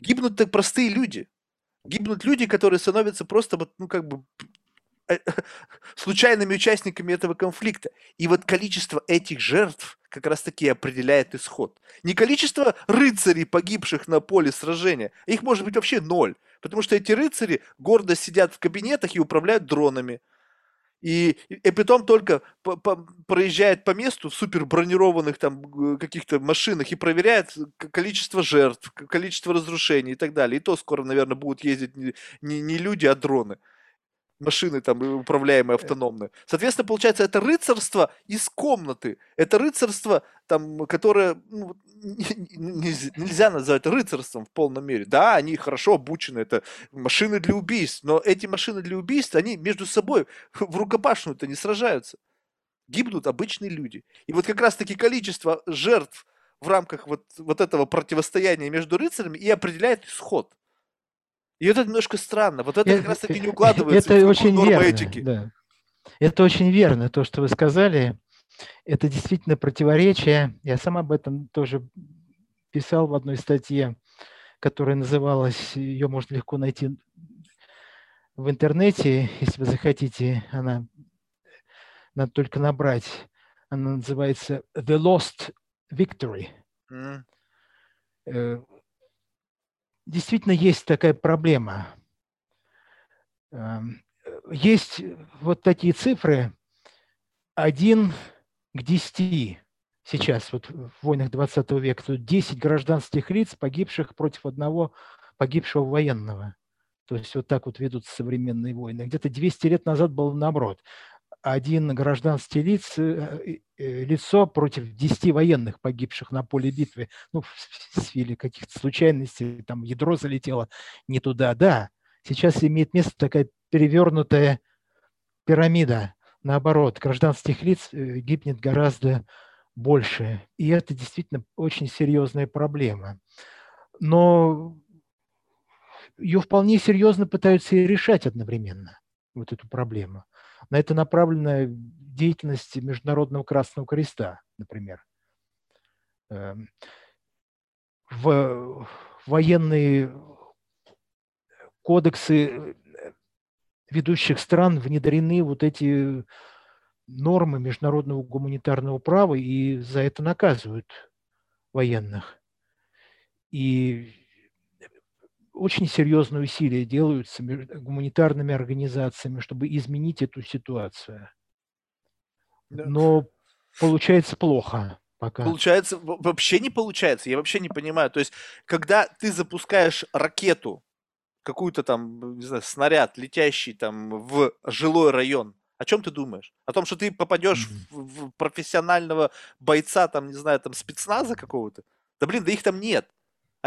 S1: Гибнут так простые люди. Гибнут люди, которые становятся просто вот, ну, как бы случайными участниками этого конфликта. И вот количество этих жертв как раз таки определяет исход. Не количество рыцарей, погибших на поле сражения, их может быть вообще ноль, потому что эти рыцари гордо сидят в кабинетах и управляют дронами. И, потом только по, по, проезжает по месту в супер бронированных там каких-то машинах и проверяет количество жертв, количество разрушений и так далее. И то скоро, наверное, будут ездить не, не, не люди, а дроны машины там управляемые э. автономные. Соответственно, получается, это рыцарство из комнаты. Это рыцарство, там, которое ну, нельзя назвать рыцарством в полном мере. Да, они хорошо обучены, это машины для убийств, но эти машины для убийств, они между собой в рукопашную-то не сражаются. Гибнут обычные люди. И вот как раз-таки количество жертв в рамках вот, вот этого противостояния между рыцарями и определяет исход. И это немножко странно. Вот это, это как раз таки не укладывается
S2: это в очень верно, этики. Да. Это очень верно, то, что вы сказали. Это действительно противоречие. Я сам об этом тоже писал в одной статье, которая называлась, ее можно легко найти в интернете, если вы захотите, она надо только набрать. Она называется The Lost Victory. Mm действительно есть такая проблема. Эм, есть вот такие цифры 1 к 10 сейчас, вот в войнах 20 века, тут 10 гражданских лиц, погибших против одного погибшего военного. То есть вот так вот ведутся современные войны. Где-то 200 лет назад было наоборот. Один гражданский лиц, э, э, лицо против 10 военных, погибших на поле битвы. Ну, в силе каких-то случайностей, там ядро залетело не туда. Да, сейчас имеет место такая перевернутая пирамида. Наоборот, гражданских лиц э, гибнет гораздо больше. И это действительно очень серьезная проблема. Но ее вполне серьезно пытаются и решать одновременно, вот эту проблему. На это направлена деятельность Международного Красного Креста, например. Эм, в военные кодексы ведущих стран внедрены вот эти нормы международного гуманитарного права и за это наказывают военных. И очень серьезные усилия делаются гуманитарными организациями, чтобы изменить эту ситуацию. Но получается плохо пока.
S1: Получается, вообще не получается, я вообще не понимаю. То есть, когда ты запускаешь ракету, какую-то там, не знаю, снаряд, летящий там в жилой район, о чем ты думаешь? О том, что ты попадешь mm-hmm. в, в профессионального бойца, там, не знаю, там, спецназа какого-то? Да блин, да их там нет.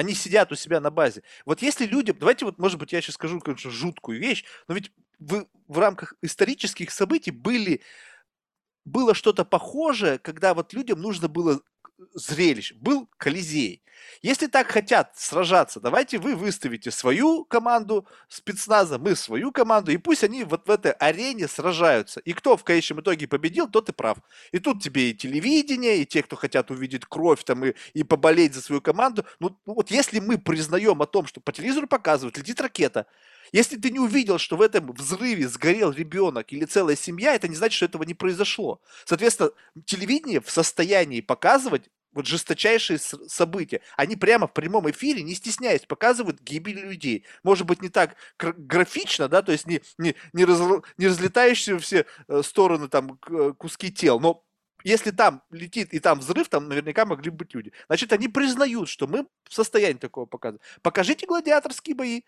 S1: Они сидят у себя на базе. Вот если люди, давайте вот, может быть, я сейчас скажу, конечно, жуткую вещь, но ведь в, в рамках исторических событий были, было что-то похожее, когда вот людям нужно было зрелищ, был Колизей. Если так хотят сражаться, давайте вы выставите свою команду спецназа, мы свою команду, и пусть они вот в этой арене сражаются. И кто в конечном итоге победил, тот и прав. И тут тебе и телевидение, и те, кто хотят увидеть кровь там и, и поболеть за свою команду. Ну, вот если мы признаем о том, что по телевизору показывают, летит ракета, если ты не увидел, что в этом взрыве сгорел ребенок или целая семья, это не значит, что этого не произошло. Соответственно, телевидение в состоянии показывать вот жесточайшие события. Они прямо в прямом эфире, не стесняясь, показывают гибель людей. Может быть, не так графично, да, то есть не, не, не, раз, не разлетающие все э, стороны там э, куски тел, но если там летит и там взрыв, там наверняка могли быть люди. Значит, они признают, что мы в состоянии такого показывать. Покажите гладиаторские бои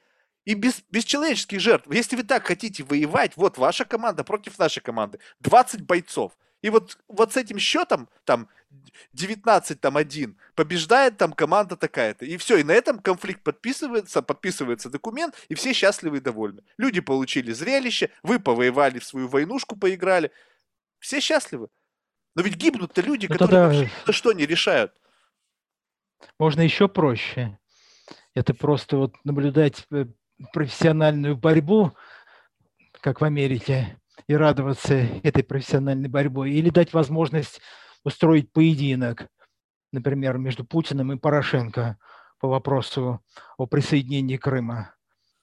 S1: и без, без человеческих жертв. Если вы так хотите воевать, вот ваша команда против нашей команды. 20 бойцов. И вот, вот с этим счетом, там, 19, там, 1, побеждает там команда такая-то. И все, и на этом конфликт подписывается, подписывается документ, и все счастливы и довольны. Люди получили зрелище, вы повоевали в свою войнушку, поиграли. Все счастливы. Но ведь гибнут-то люди, ну, которые тогда... вообще что не решают.
S2: Можно еще проще. Это просто вот наблюдать э, профессиональную борьбу, как в Америке, и радоваться этой профессиональной борьбой, или дать возможность устроить поединок, например, между Путиным и Порошенко по вопросу о присоединении Крыма.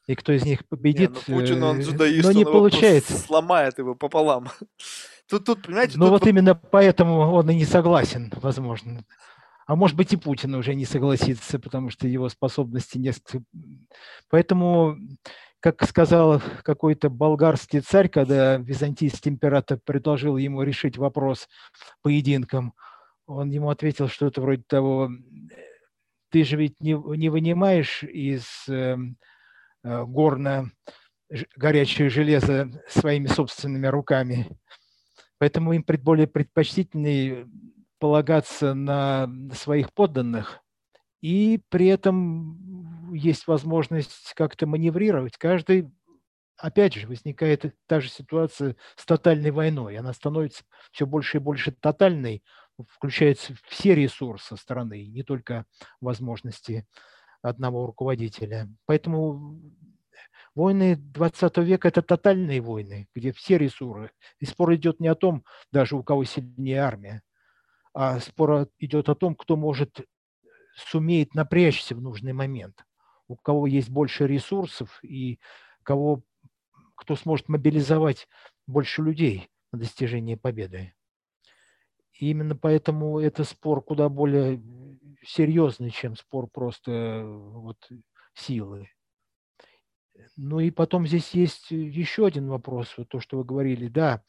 S2: И кто из них победит, не, ну, Путин, он э, джедаист, но не он получается.
S1: сломает его пополам.
S2: Тут, тут, понимаете, ну вот, вот именно поэтому он и не согласен, возможно. А может быть и Путин уже не согласится, потому что его способности несколько... Поэтому как сказал какой-то болгарский царь, когда византийский император предложил ему решить вопрос поединком, он ему ответил что-то вроде того, ты же ведь не, не вынимаешь из э, э горна горячее железо своими собственными руками. Поэтому им более предпочтительнее полагаться на своих подданных и при этом есть возможность как-то маневрировать. Каждый, опять же, возникает та же ситуация с тотальной войной. Она становится все больше и больше тотальной, включаются все ресурсы страны, не только возможности одного руководителя. Поэтому войны 20 века – это тотальные войны, где все ресурсы. И спор идет не о том, даже у кого сильнее армия, а спор идет о том, кто может сумеет напрячься в нужный момент у кого есть больше ресурсов и кого, кто сможет мобилизовать больше людей на достижение победы. И именно поэтому это спор куда более серьезный, чем спор просто вот силы. Ну и потом здесь есть еще один вопрос, вот то, что вы говорили, да,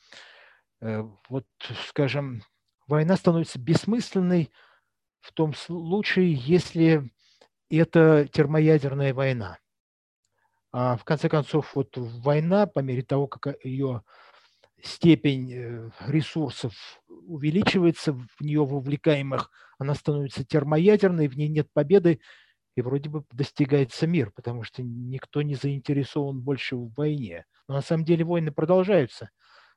S2: э, вот, скажем, война становится бессмысленной в том случае, если это термоядерная война. А в конце концов, вот война, по мере того, как ее степень э, ресурсов увеличивается, в нее вовлекаемых, она становится термоядерной, в ней нет победы, и вроде бы достигается мир, потому что никто не заинтересован больше в войне. Но на самом деле войны продолжаются.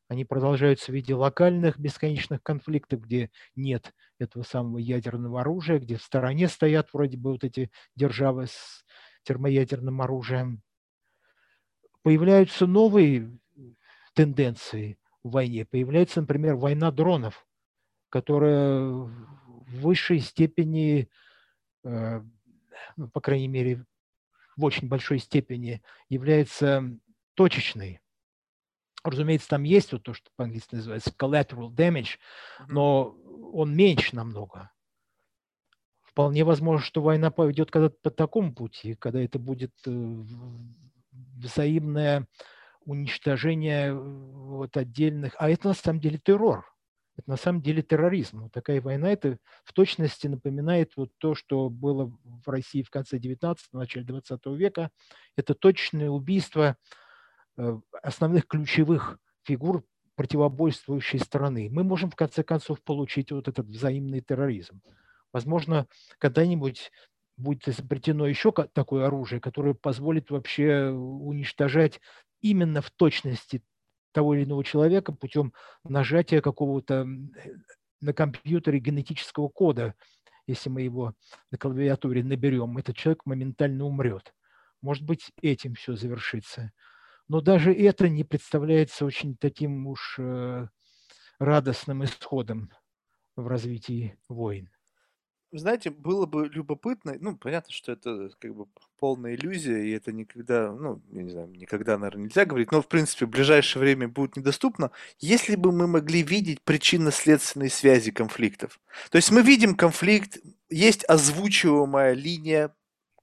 S2: Они продолжаются в виде локальных бесконечных конфликтов, где нет этого самого ядерного оружия, где в стороне стоят вроде бы вот эти державы с термоядерным оружием. Появляются новые тенденции в войне. Появляется, например, война дронов, которая в высшей степени, э, ну, по крайней мере, в очень большой степени является точечной. Разумеется, там есть вот то, что по-английски называется collateral damage, но он меньше намного. Вполне возможно, что война пойдет когда-то по такому пути, когда это будет э, взаимное уничтожение э, вот отдельных, а это на самом деле террор, это на самом деле терроризм. Вот такая война, это в точности напоминает вот то, что было в России в конце 19-го, начале 20 века. Это точное убийство основных ключевых фигур противобойствующей страны. Мы можем в конце концов получить вот этот взаимный терроризм. Возможно, когда-нибудь будет изобретено еще такое оружие, которое позволит вообще уничтожать именно в точности того или иного человека путем нажатия какого-то на компьютере генетического кода, если мы его на клавиатуре наберем, этот человек моментально умрет. Может быть, этим все завершится. Но даже это не представляется очень таким уж э, радостным исходом в развитии войн
S1: знаете, было бы любопытно, ну, понятно, что это как бы полная иллюзия, и это никогда, ну, я не знаю, никогда, наверное, нельзя говорить, но, в принципе, в ближайшее время будет недоступно, если бы мы могли видеть причинно-следственные связи конфликтов. То есть мы видим конфликт, есть озвучиваемая линия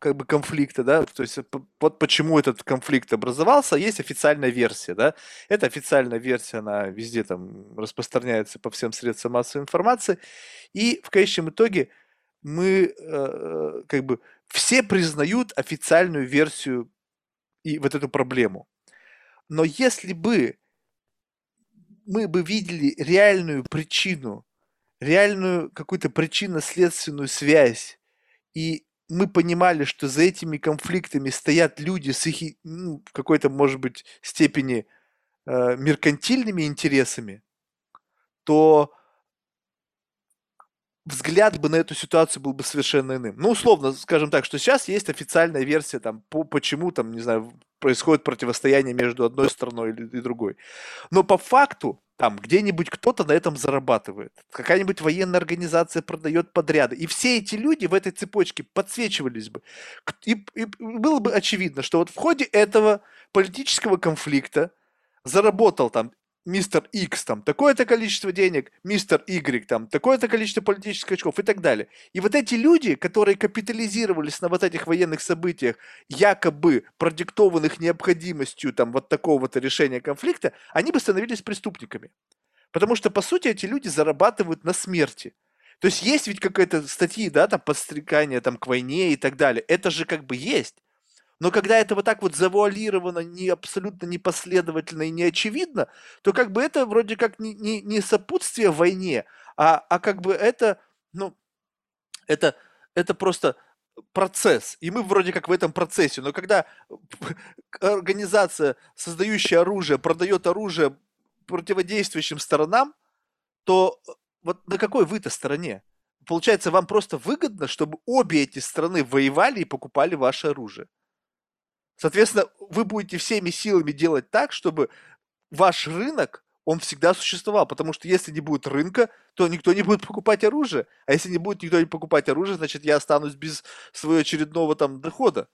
S1: как бы конфликта, да, то есть вот почему этот конфликт образовался, есть официальная версия, да, эта официальная версия, она везде там распространяется по всем средствам массовой информации, и в конечном итоге мы э, как бы все признают официальную версию и вот эту проблему. Но если бы мы бы видели реальную причину, реальную какую-то причинно-следственную связь, и мы понимали, что за этими конфликтами стоят люди с их ну, в какой-то, может быть, степени э, меркантильными интересами, то взгляд бы на эту ситуацию был бы совершенно иным. Ну, условно, скажем так, что сейчас есть официальная версия, там, по, почему, там, не знаю, происходит противостояние между одной страной и другой. Но по факту, там, где-нибудь кто-то на этом зарабатывает. Какая-нибудь военная организация продает подряды. И все эти люди в этой цепочке подсвечивались бы. И, и было бы очевидно, что вот в ходе этого политического конфликта заработал там мистер X там такое-то количество денег, мистер Y там такое-то количество политических очков и так далее. И вот эти люди, которые капитализировались на вот этих военных событиях, якобы продиктованных необходимостью там вот такого-то решения конфликта, они бы становились преступниками. Потому что, по сути, эти люди зарабатывают на смерти. То есть есть ведь какая-то статьи, да, там, подстрекание там к войне и так далее. Это же как бы есть. Но когда это вот так вот завуалировано, не абсолютно непоследовательно и не очевидно, то как бы это вроде как не, не, не сопутствие войне, а, а как бы это, ну, это, это просто процесс, и мы вроде как в этом процессе, но когда организация, создающая оружие, продает оружие противодействующим сторонам, то э, вот на какой вы-то стороне? Получается, вам просто выгодно, чтобы обе эти страны воевали и покупали ваше оружие. Соответственно, вы будете всеми силами делать так, чтобы ваш рынок, он всегда существовал, потому что если не будет рынка, то никто не будет покупать оружие, а если не будет никто не покупать оружие, значит я останусь без своего очередного там дохода.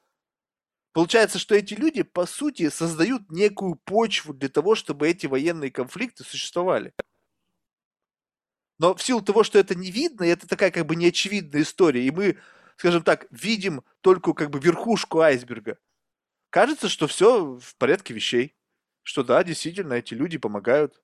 S1: Получается, что эти люди, по сути, создают некую почву для того, чтобы эти военные конфликты существовали. Но в силу того, что это не видно, это такая как бы неочевидная история, и мы скажем так, видим только как бы верхушку айсберга. Кажется, что все в порядке вещей. Что да, действительно, эти люди помогают.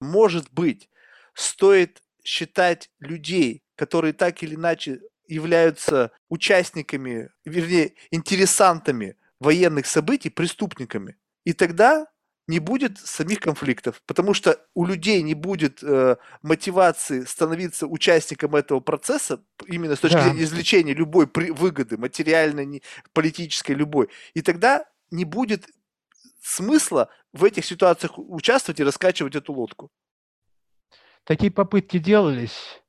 S1: Может быть, стоит считать людей, которые так или иначе являются участниками, вернее, интересантами военных событий, преступниками. И тогда не будет самих конфликтов, потому что у людей не будет э, мотивации становиться участником этого процесса, именно с точки да. зрения извлечения любой при, выгоды, материальной, не, политической, любой. И тогда не будет смысла в этих ситуациях участвовать и раскачивать эту лодку.
S2: Такие попытки делались,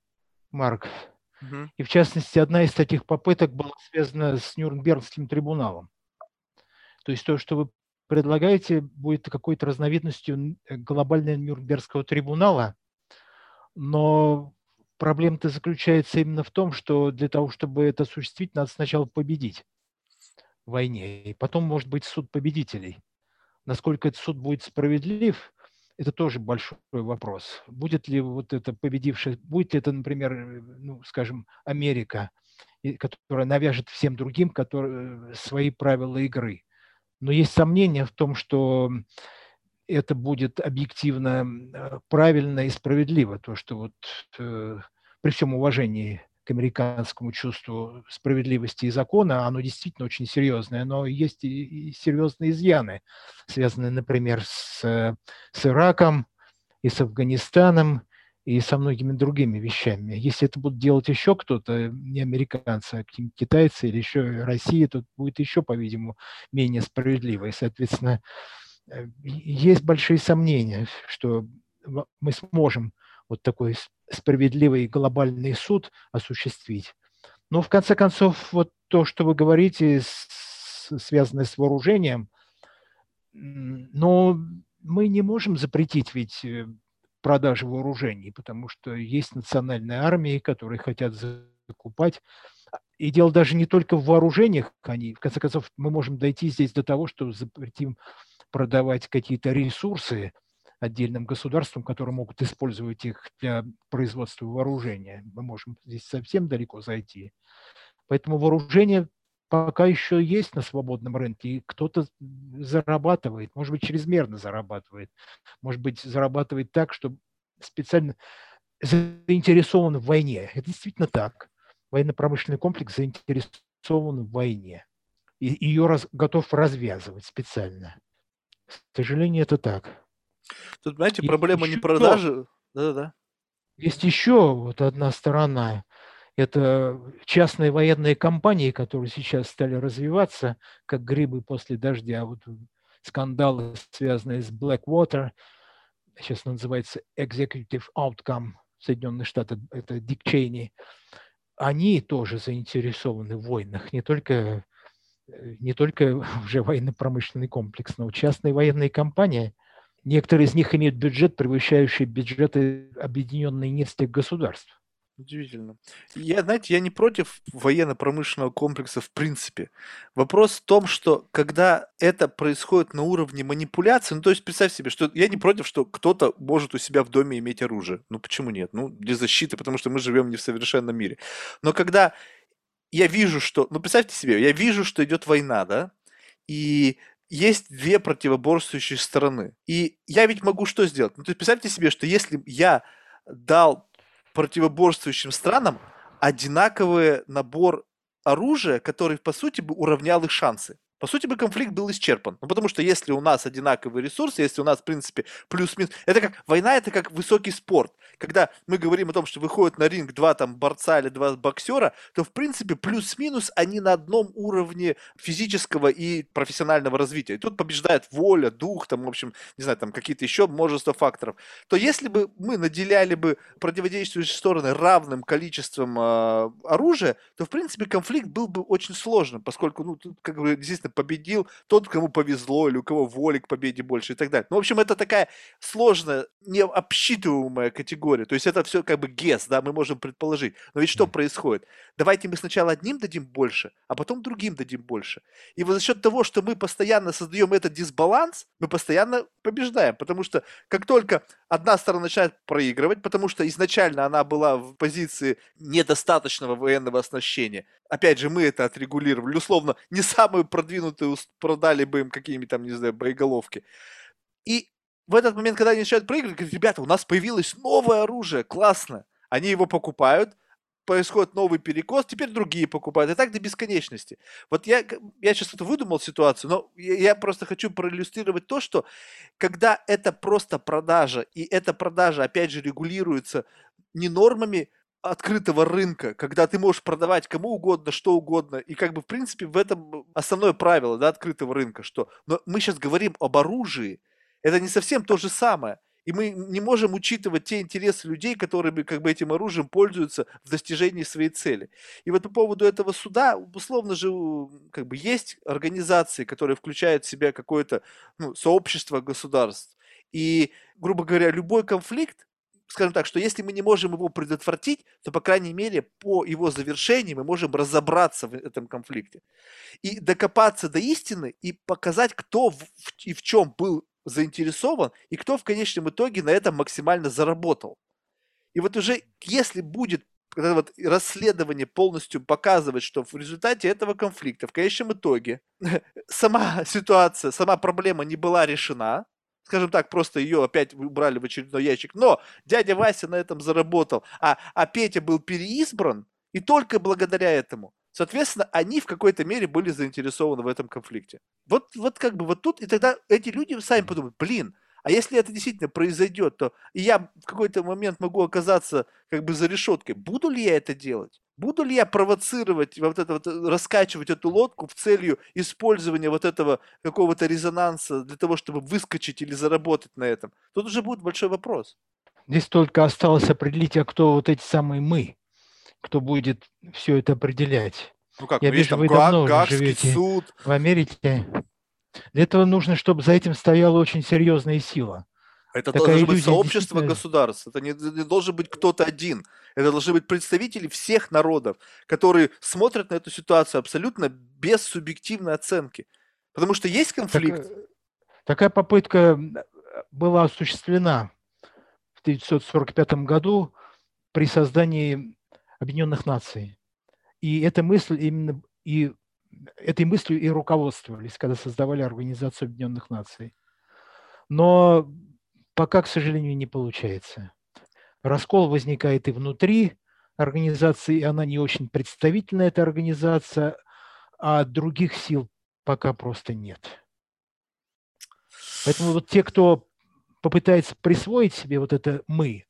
S2: Марк. Угу. И в частности, одна из таких попыток была связана с Нюрнбергским трибуналом. То есть то, что вы предлагаете, будет какой-то разновидностью э, глобального Нюрнбергского трибунала, но проблема-то заключается именно в том, что для того, чтобы это осуществить, надо сначала победить в войне, и потом может быть суд победителей. Насколько этот суд будет справедлив, это тоже большой вопрос. Будет ли вот это победившее, будет ли это, например, э, ну, скажем, Америка, которая навяжет всем другим которые, э, свои правила игры. Но есть сомнения в том, что это будет объективно э, правильно и справедливо, то, что вот э, при всем уважении к американскому чувству справедливости и закона, оно действительно очень серьезное, но есть и, серьезные изъяны, связанные, например, с, с Ираком и с Афганистаном, и со многими другими вещами. Если это будут делать еще кто-то, не американцы, а китайцы или еще Россия, то будет еще, по-видимому, менее справедливо. И, соответственно, э, есть большие сомнения, что мы сможем вот такой справедливый глобальный суд осуществить. Но в конце концов, вот то, что вы говорите, связанное с вооружением, но мы не можем запретить ведь э, продажи вооружений, потому что есть национальные армии, которые хотят закупать. И дело даже не только в вооружениях, они, в конце концов, мы можем дойти здесь до того, что запретим продавать какие-то ресурсы отдельным государствам, которые могут использовать их для производства вооружения. Мы можем здесь совсем далеко зайти. Поэтому вооружение пока еще есть на свободном рынке, и кто-то зарабатывает, может быть, чрезмерно зарабатывает, может быть, зарабатывает так, что специально заинтересован в войне. Это действительно так. Военно-промышленный комплекс заинтересован в войне и ее раз, готов развязывать специально. К сожалению, это так.
S1: Тут, знаете, проблема не продажи. Да-да-да.
S2: Есть еще вот одна сторона это частные военные компании, которые сейчас стали развиваться, как грибы после дождя. Вот скандалы, связанные с Blackwater, сейчас называется Executive Outcome Соединенных Штатов, это Дик Чейни, они тоже заинтересованы в войнах, не только, не только уже военно-промышленный комплекс, но частные военные компании. Некоторые из них имеют бюджет, превышающий бюджеты объединенной нескольких государств.
S1: Удивительно. Я, знаете, я не против военно-промышленного комплекса в принципе. Вопрос в том, что когда это происходит на уровне манипуляции, ну то есть представь себе, что я не против, что кто-то может у себя в доме иметь оружие. Ну почему нет? Ну для защиты, потому что мы живем не в совершенном мире. Но когда я вижу, что... Ну представьте себе, я вижу, что идет война, да? И есть две противоборствующие стороны. И я ведь могу что сделать? Ну то есть представьте себе, что если я дал противоборствующим странам одинаковый набор оружия, который, по сути, бы уравнял их шансы. По сути бы конфликт был исчерпан. Ну, потому что если у нас одинаковые ресурсы, если у нас, в принципе, плюс-минус... Это как... Война — это как высокий спорт. Когда мы говорим о том, что выходят на ринг два там борца или два боксера, то, в принципе, плюс-минус они на одном уровне физического и профессионального развития. И тут побеждает воля, дух, там, в общем, не знаю, там какие-то еще множество факторов. То если бы мы наделяли бы противодействующие стороны равным количеством э, оружия, то, в принципе, конфликт был бы очень сложным, поскольку, ну, тут, как бы, действительно, победил тот, кому повезло, или у кого воли к победе больше и так далее. Ну, в общем, это такая сложная, необсчитываемая категория. То есть это все как бы гес, да, мы можем предположить. Но ведь что происходит? Давайте мы сначала одним дадим больше, а потом другим дадим больше. И вот за счет того, что мы постоянно создаем этот дисбаланс, мы постоянно побеждаем. Потому что как только одна сторона начинает проигрывать, потому что изначально она была в позиции недостаточного военного оснащения, опять же, мы это отрегулировали, условно, не самые продвинутые продали бы им какие-нибудь там, не знаю, боеголовки. И в этот момент, когда они начинают проигрывать, говорят, ребята, у нас появилось новое оружие, классно. Они его покупают, происходит новый перекос, теперь другие покупают. И так до бесконечности. Вот я, я сейчас это выдумал ситуацию, но я, просто хочу проиллюстрировать то, что когда это просто продажа, и эта продажа, опять же, регулируется не нормами открытого рынка, когда ты можешь продавать кому угодно, что угодно, и как бы, в принципе, в этом основное правило, да, открытого рынка, что, но мы сейчас говорим об оружии, это не совсем то же самое. И мы не можем учитывать те интересы людей, которые как бы этим оружием пользуются в достижении своей цели. И вот по поводу этого суда, условно же, как бы есть организации, которые включают в себя какое-то ну, сообщество государств. И, грубо говоря, любой конфликт, скажем так, что если мы не можем его предотвратить, то, по крайней мере, по его завершении мы можем разобраться в этом конфликте. И докопаться до истины и показать, кто в, и в чем был заинтересован и кто в конечном итоге на этом максимально заработал. И вот уже если будет когда вот расследование полностью показывает, что в результате этого конфликта в конечном итоге сама ситуация, сама проблема не была решена, скажем так, просто ее опять убрали в очередной ящик, но дядя Вася на этом заработал, а, а Петя был переизбран, и только благодаря этому. Соответственно, они в какой-то мере были заинтересованы в этом конфликте. Вот, вот как бы вот тут, и тогда эти люди сами подумают, блин, а если это действительно произойдет, то и я в какой-то момент могу оказаться как бы за решеткой. Буду ли я это делать? Буду ли я провоцировать, вот это вот, раскачивать эту лодку в целью использования вот этого какого-то резонанса для того, чтобы выскочить или заработать на этом? Тут уже будет большой вопрос.
S2: Здесь только осталось определить, а кто вот эти самые мы кто будет все это определять.
S1: Ну как,
S2: Я
S1: ну,
S2: вижу,
S1: там
S2: вы
S1: Га-
S2: давно уже
S1: Гаагский
S2: живете
S1: суд.
S2: в Америке. Для этого нужно, чтобы за этим стояла очень серьезная сила.
S1: Это
S2: Такая
S1: должно быть сообщество
S2: действительно-
S1: государств. Это не, не должен быть кто-то один. Это должны быть представители всех народов, которые смотрят на эту ситуацию абсолютно без субъективной оценки. Потому что есть
S2: Так,
S1: конфликт.
S2: э, такая попытка была осуществлена в 1945 году при создании Объединенных Наций. И эта мысль именно и этой мыслью и руководствовались, когда создавали Организацию Объединенных Наций. Но пока, к сожалению, не получается. Раскол возникает и внутри организации, и она не очень представительная, эта организация, а других сил пока просто нет. Поэтому вот те, кто попытается присвоить себе вот это «мы»,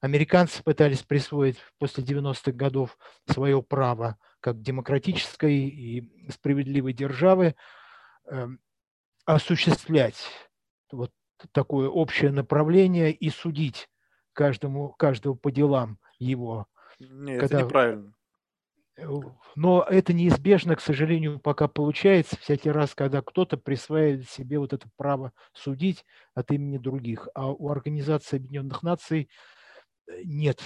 S2: американцы пытались присвоить после 90-х годов свое право как демократической и справедливой державы эм, осуществлять вот такое общее направление и судить каждому, каждого по делам его.
S1: Нет,
S2: когда-
S1: это неправильно.
S2: Э, Но это неизбежно, к сожалению, пока получается всякий раз, когда кто-то присваивает себе вот это право судить от имени других. А у Организации Объединенных Наций нет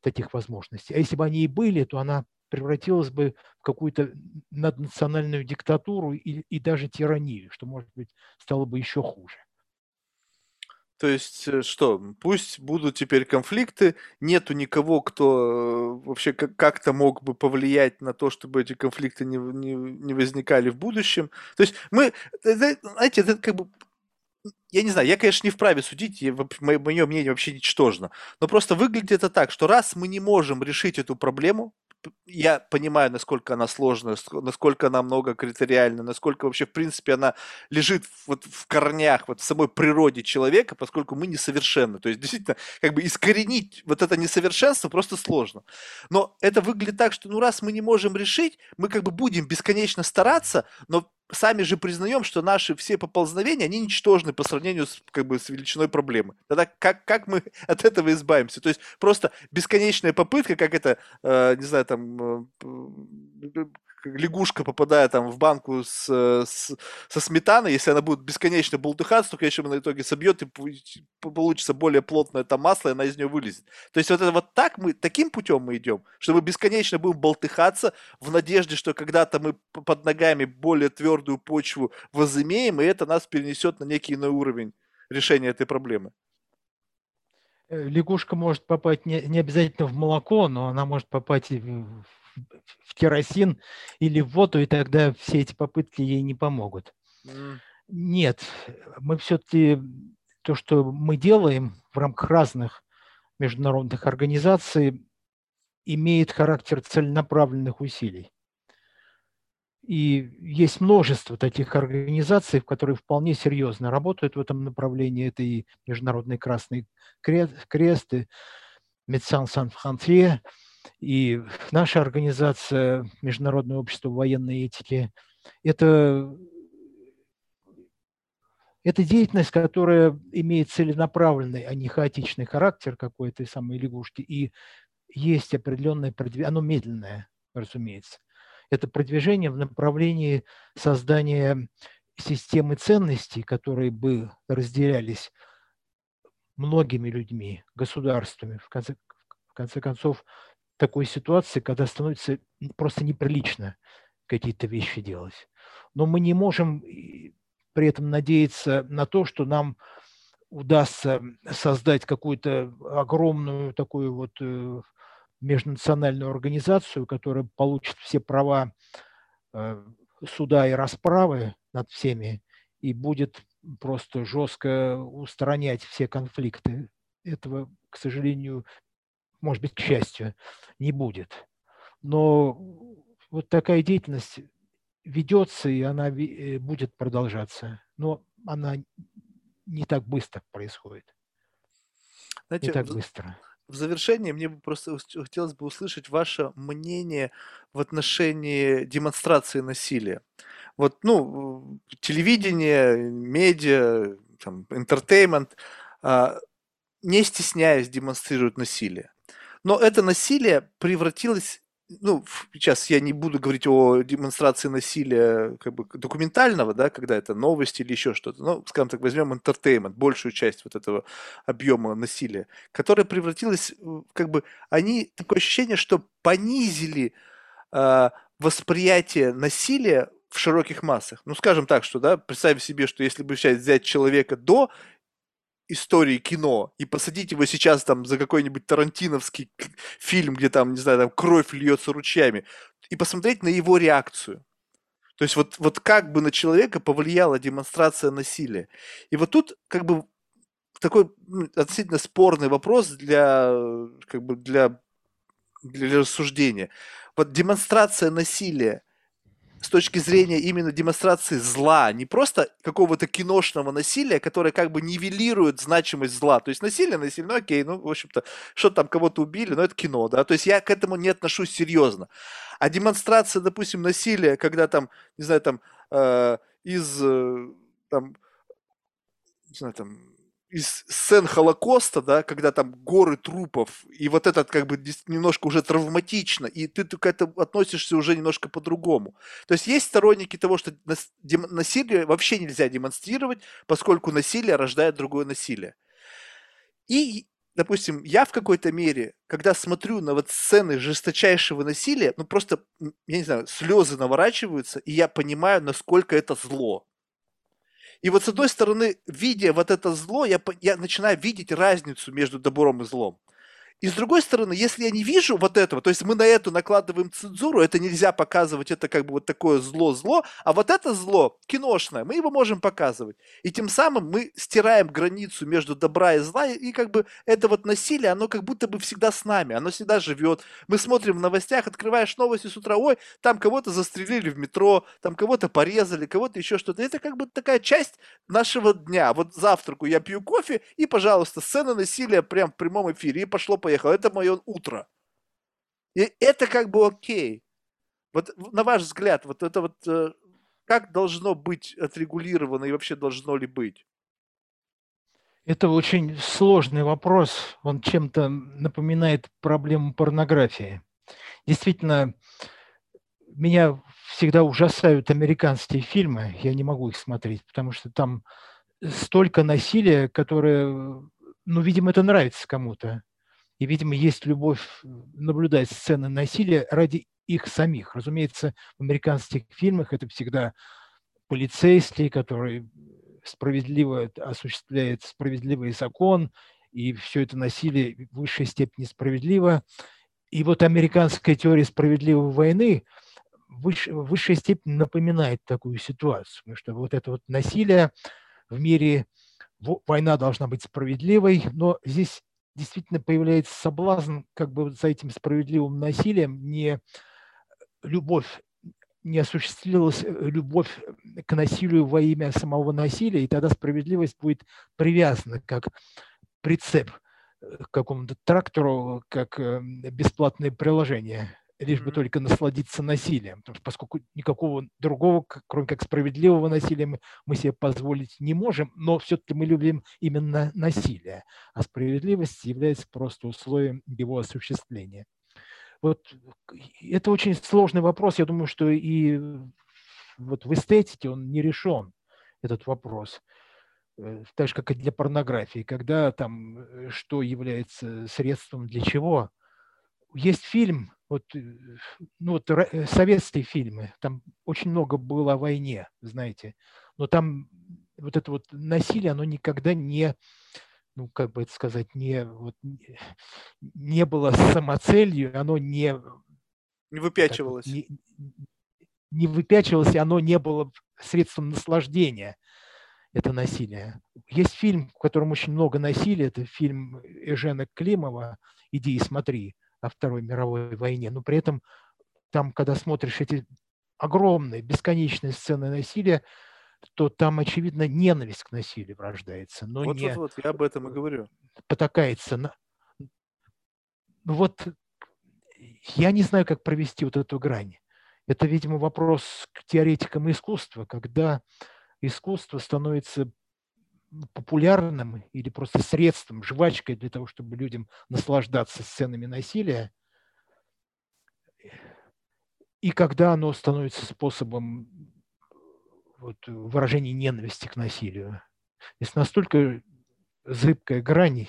S2: таких возможностей. А если бы они и были, то она превратилась бы в какую-то наднациональную диктатуру и, и даже тиранию, что, может быть, стало бы еще хуже.
S1: То есть э, что, пусть будут теперь конфликты, нету никого, кто э, вообще как- как-то мог бы повлиять на то, чтобы эти конфликты не, не, не возникали в будущем. То есть мы, знаете, это как бы, я не знаю, я, конечно, не вправе судить, мое мнение вообще ничтожно, но просто выглядит это так, что раз мы не можем решить эту проблему, я понимаю, насколько она сложная, ск- насколько она многокритериальна, насколько вообще, в принципе, она лежит вот в корнях, вот в самой природе человека, поскольку мы несовершенны. То есть, действительно, как бы искоренить вот это несовершенство просто сложно. Но это выглядит так, что ну раз мы не можем решить, мы как бы будем бесконечно стараться, но сами же признаем, что наши все поползновения, они ничтожны по сравнению с, как бы, с величиной проблемы. Тогда как, как мы от этого избавимся? То есть просто бесконечная попытка, как это, э, не знаю, там, э, лягушка, попадая там в банку с, э, с- со сметаной, если она будет бесконечно бултыхаться, то, конечно, на итоге собьет и получится более плотное там масло, и она из нее вылезет. То есть вот это вот так мы, таким путем мы идем, что мы бесконечно будем болтыхаться в надежде, что когда-то мы под ногами более твердую почву возымеем, и это нас перенесет на некий иной уровень решения этой проблемы.
S2: Э, Лягушка может попасть не, не обязательно в молоко, но она может попасть и в в керосин или в воду, и тогда все эти попытки ей не помогут. Mm. Нет, мы все-таки то, что мы делаем в рамках разных международных организаций, имеет характер целенаправленных усилий. И есть множество таких организаций, которые вполне серьезно работают в этом направлении. Это и Международный Красный Крест, и Sans Frontières, и наша организация Международное общество военной этики. Это, это деятельность, которая имеет целенаправленный, а не хаотичный характер какой-то самой лягушки. И есть определенное продвижение, оно медленное, разумеется это продвижение в направлении создания системы ценностей, которые бы разделялись многими людьми, государствами. В конце, в конце концов, такой ситуации, когда становится просто неприлично какие-то вещи делать. Но мы не можем при этом надеяться на то, что нам удастся создать какую-то огромную такую вот э, межнациональную организацию, которая получит все права э, суда и расправы над всеми и будет просто жестко устранять все конфликты. Этого, к сожалению, может быть, к счастью, не будет. Но вот такая деятельность ведется, и она э, будет продолжаться. Но она не так быстро происходит.
S1: Знаете, не так быстро в завершение мне бы просто хотелось бы услышать ваше мнение в отношении демонстрации насилия. Вот, ну, телевидение, медиа, там, интертеймент, а, не стесняясь демонстрируют насилие. Но это насилие превратилось ну, сейчас я не буду говорить о демонстрации насилия как бы документального, да, когда это новости или еще что-то, ну, скажем так, возьмем entertainment, большую часть вот этого объема насилия, которое превратилось, как бы, они, такое ощущение, что понизили э, восприятие насилия в широких массах. Ну, скажем так, что, да, представим себе, что если бы сейчас взять человека до истории кино и посадить его сейчас там за какой-нибудь тарантиновский фильм, где там, не знаю, там кровь льется ручьями, и посмотреть на его реакцию. То есть вот, вот как бы на человека повлияла демонстрация насилия. И вот тут как бы такой относительно спорный вопрос для, как бы для, для рассуждения. Вот демонстрация насилия с точки зрения именно демонстрации зла, не просто какого-то киношного насилия, которое как бы нивелирует значимость зла. То есть насилие, насилие, ну окей, ну, в общем-то, что там кого-то убили, но это кино, да, то есть я к этому не отношусь серьезно. А демонстрация, допустим, насилия, когда там, не знаю, там, э, из, э, там, не знаю, там, из сцен Холокоста, да, когда там горы трупов, и вот этот как бы немножко уже травматично, и ты к этому относишься уже немножко по-другому. То есть есть сторонники того, что насилие вообще нельзя демонстрировать, поскольку насилие рождает другое насилие. И, допустим, я в какой-то мере, когда смотрю на вот сцены жесточайшего насилия, ну просто, я не знаю, слезы наворачиваются, и я понимаю, насколько это зло. И вот с одной стороны, видя вот это зло, я, я начинаю видеть разницу между добром и злом. И с другой стороны, если я не вижу вот этого, то есть мы на это накладываем цензуру, это нельзя показывать, это как бы вот такое зло-зло, а вот это зло киношное, мы его можем показывать. И тем самым мы стираем границу между добра и зла, и как бы это вот насилие, оно как будто бы всегда с нами, оно всегда живет. Мы смотрим в новостях, открываешь новости с утра, ой, там кого-то застрелили в метро, там кого-то порезали, кого-то еще что-то. Это как бы такая часть нашего дня. Вот завтраку я пью кофе, и, пожалуйста, сцена насилия прям в прямом эфире, и пошло поехал. Это мое утро. И это как бы окей. Вот на ваш взгляд, вот это вот э, как должно быть отрегулировано и вообще должно ли быть?
S2: Это очень сложный вопрос. Он чем-то напоминает проблему порнографии. Действительно, меня всегда ужасают американские фильмы. Я не могу их смотреть, потому что там столько насилия, которое, ну, видимо, это нравится кому-то. И, видимо, есть любовь наблюдать сцены насилия ради их самих. Разумеется, в американских фильмах это всегда полицейский, который справедливо осуществляет справедливый закон, и все это насилие в высшей степени справедливо. И вот американская теория справедливой войны в высшей степени напоминает такую ситуацию, потому что вот это вот насилие в мире, война должна быть справедливой, но здесь действительно появляется соблазн как бы за этим справедливым насилием не любовь, не осуществилась э, любовь к насилию во имя самого насилия, и тогда справедливость будет привязана как прицеп э, к какому-то трактору, как э, бесплатное приложение лишь бы только насладиться насилием, потому что поскольку никакого другого, кроме как справедливого насилия, мы, мы себе позволить не можем, но все-таки мы любим именно насилие, а справедливость является просто условием его осуществления. Вот это очень сложный вопрос, я думаю, что и вот в эстетике он не решен, этот вопрос э, так же, как и для порнографии, когда там э, что является средством для чего. Есть фильм вот, э, ну, вот э, советские фильмы, там очень много было о войне, знаете, но там вот это вот насилие, оно никогда не, ну, как бы это сказать, не, вот, не было самоцелью, оно не...
S1: Не выпячивалось.
S2: не, не выпячивалось, и оно не было средством наслаждения, это насилие. Есть фильм, в котором очень много насилия, это фильм Эжена Климова «Иди и смотри», о Второй мировой войне, но при этом там, когда смотришь эти огромные, бесконечные сцены насилия, то там, очевидно, ненависть к насилию рождается, но
S1: вот,
S2: не
S1: вот, вот, я об этом и говорю.
S2: потакается. На... Ну вот я не знаю, как провести вот эту грань. Это, видимо, вопрос к теоретикам искусства, когда искусство становится популярным или просто средством, жвачкой для того, чтобы людям наслаждаться сценами насилия, и когда оно становится способом вот, выражения ненависти к насилию. Есть настолько зыбкая грань,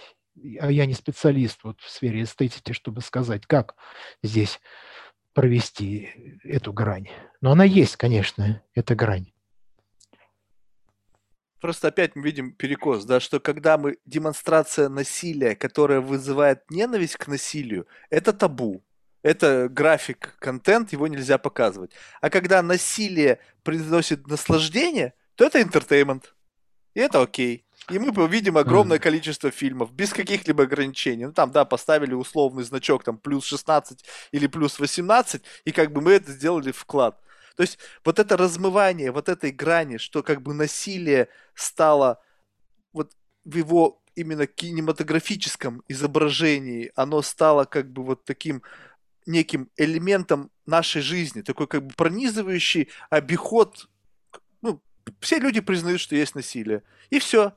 S2: а я не специалист вот в сфере эстетики, чтобы сказать, как здесь провести эту грань. Но она есть, конечно, эта грань.
S1: Просто опять мы видим перекос, да, что когда мы демонстрация насилия, которая вызывает ненависть к насилию, это табу. Это graphic content, его нельзя показывать. А когда насилие приносит наслаждение, то это entertainment. И это окей. И мы увидим огромное количество фильмов без каких-либо ограничений. Ну, там, да, поставили условный значок, там, плюс 16 или плюс 18, и как бы мы это сделали вклад. То есть вот это размывание вот этой грани, что как бы насилие стало вот в его именно кинематографическом изображении, оно стало как бы вот таким неким элементом нашей жизни, такой как бы пронизывающий обиход. Ну, все люди признают, что есть насилие. И все.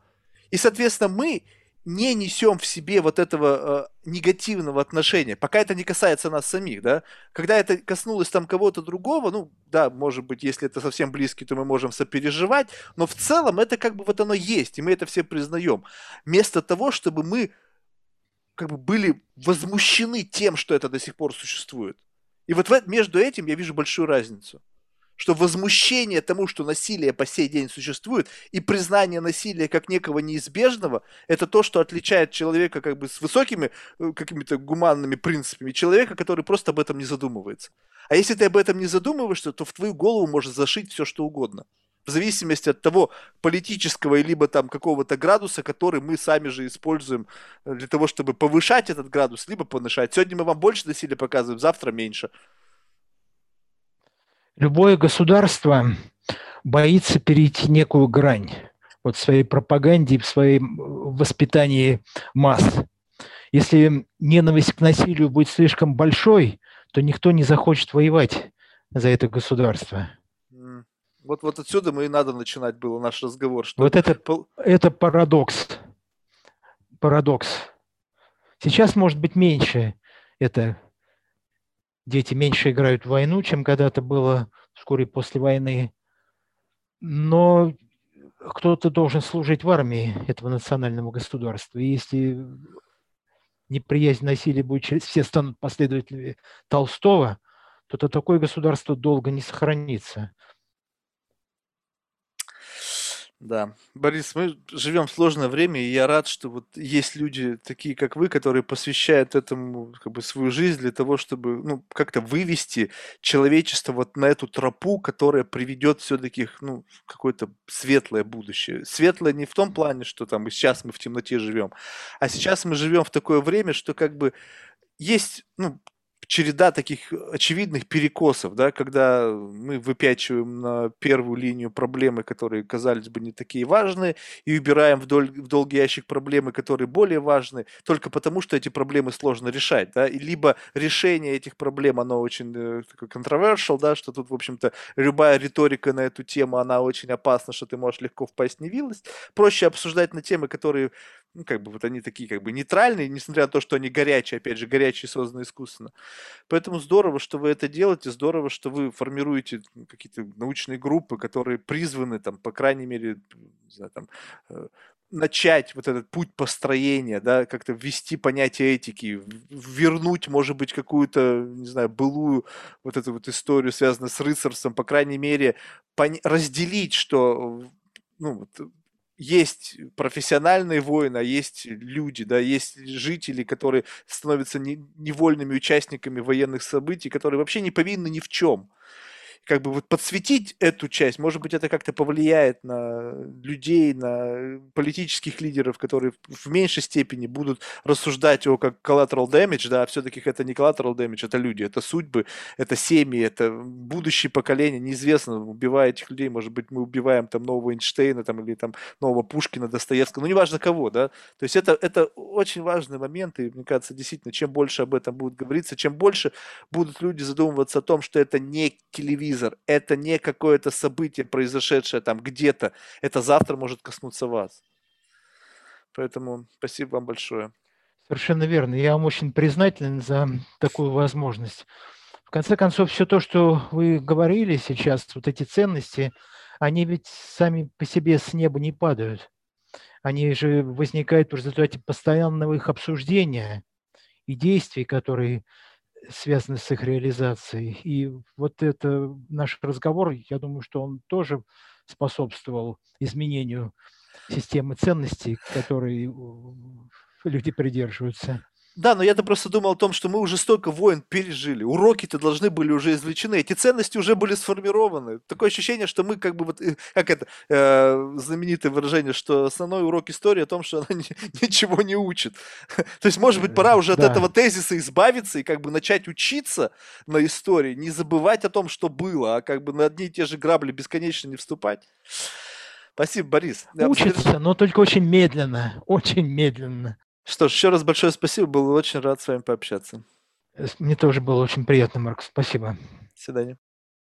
S1: И, соответственно, мы не несем в себе вот этого э, негативного отношения, пока это не касается нас самих, да. Когда это коснулось там кого-то другого, ну, да, может быть, если это совсем близкий, то мы можем сопереживать, но в целом это как бы вот оно есть, и мы это все признаем. Вместо того, чтобы мы как бы были возмущены тем, что это до сих пор существует. И вот между этим я вижу большую разницу что возмущение тому, что насилие по сей день существует, и признание насилия как некого неизбежного, это то, что отличает человека как бы с высокими э, какими-то гуманными принципами, человека, который просто об этом не задумывается. А если ты об этом не задумываешься, то в твою голову может зашить все, что угодно. В зависимости от того политического либо там какого-то градуса, который мы сами же используем э, для того, чтобы повышать этот градус, либо понижать. Сегодня мы вам больше насилия показываем, завтра меньше.
S2: Любое государство боится перейти некую грань вот в своей пропаганде, в своем воспитании масс. Если ненависть к насилию будет слишком большой, то никто не захочет воевать за это государство.
S1: Вот, вот отсюда мы и надо начинать было наш разговор.
S2: Что... Вот это, это парадокс. Парадокс. Сейчас может быть меньше это дети меньше играют в войну, чем когда-то было вскоре после войны. Но кто-то должен служить в армии этого национального государства. И если неприязнь насилия будет через все станут последователями Толстого, то, то такое государство долго не сохранится.
S1: Да. Борис, мы живем в сложное время, и я рад, что вот есть люди такие, как вы, которые посвящают этому как бы свою жизнь для того, чтобы ну, как-то вывести человечество вот на эту тропу, которая приведет все-таки ну, в какое-то светлое будущее. Светлое не в том плане, что там сейчас мы в темноте живем, а сейчас мы живем в такое время, что как бы есть ну, череда таких очевидных перекосов, да, когда мы выпячиваем на первую линию проблемы, которые казались бы не такие важные, и убираем вдоль, в долгий ящик проблемы, которые более важны, только потому, что эти проблемы сложно решать, да, и либо решение этих проблем, оно очень э, controversial, да, что тут, в общем-то, любая риторика на эту тему, она очень опасна, что ты можешь легко впасть в невилость. Проще обсуждать на темы, которые ну, как бы вот они такие как бы нейтральные, несмотря на то, что они горячие, опять же, горячие созданы искусственно. Поэтому здорово, что вы это делаете, здорово, что вы формируете какие-то научные группы, которые призваны, там, по крайней мере, не знаю, там, э, начать вот этот путь построения, да, как-то ввести понятие этики, вернуть, может быть, какую-то, не знаю, былую вот эту вот историю, связанную с рыцарством, по крайней мере, разделить, что ну, вот, есть профессиональные воины, а есть люди, да, есть жители, которые становятся невольными участниками военных событий, которые вообще не повинны ни в чем как бы вот подсветить эту часть, может быть, это как-то повлияет на людей, на политических лидеров, которые в меньшей степени будут рассуждать о как collateral damage, да, все-таки это не collateral damage, это люди, это судьбы, это семьи, это будущее поколение, неизвестно, убивая этих людей, может быть, мы убиваем там нового Эйнштейна там, или там нового Пушкина, Достоевского, ну, неважно кого, да, то есть это, это очень важный момент, и мне кажется, действительно, чем больше об этом будет говориться, чем больше будут люди задумываться о том, что это не телевизор, телевизор, это не какое-то событие, произошедшее там где-то, это завтра может коснуться вас. Поэтому спасибо вам большое.
S2: Совершенно верно. Я вам очень признателен за такую возможность. В конце концов, все то, что вы говорили сейчас, вот эти ценности, они ведь сами по себе с неба не падают. Они же возникают в результате постоянного их обсуждения и действий, которые связаны с их реализацией. И вот это наш разговор, я думаю, что он тоже способствовал изменению системы ценностей, которые люди придерживаются.
S1: Да, но я-то просто думал о том, что мы уже столько войн пережили. Уроки-то должны были уже извлечены. Эти ценности уже были сформированы. Такое ощущение, что мы как бы вот, э, как это, э, знаменитое выражение, что основной урок истории о том, что она ни, ничего не учит. То есть, может быть, пора уже да. от этого тезиса избавиться и как бы начать учиться на истории, не забывать о том, что было, а как бы на одни и те же грабли бесконечно не вступать. Спасибо, Борис.
S2: Учится, но только очень медленно, очень медленно.
S1: Что ж, еще раз большое спасибо, был очень рад с вами пообщаться.
S2: Мне тоже было очень приятно, Марк, спасибо.
S1: До свидания.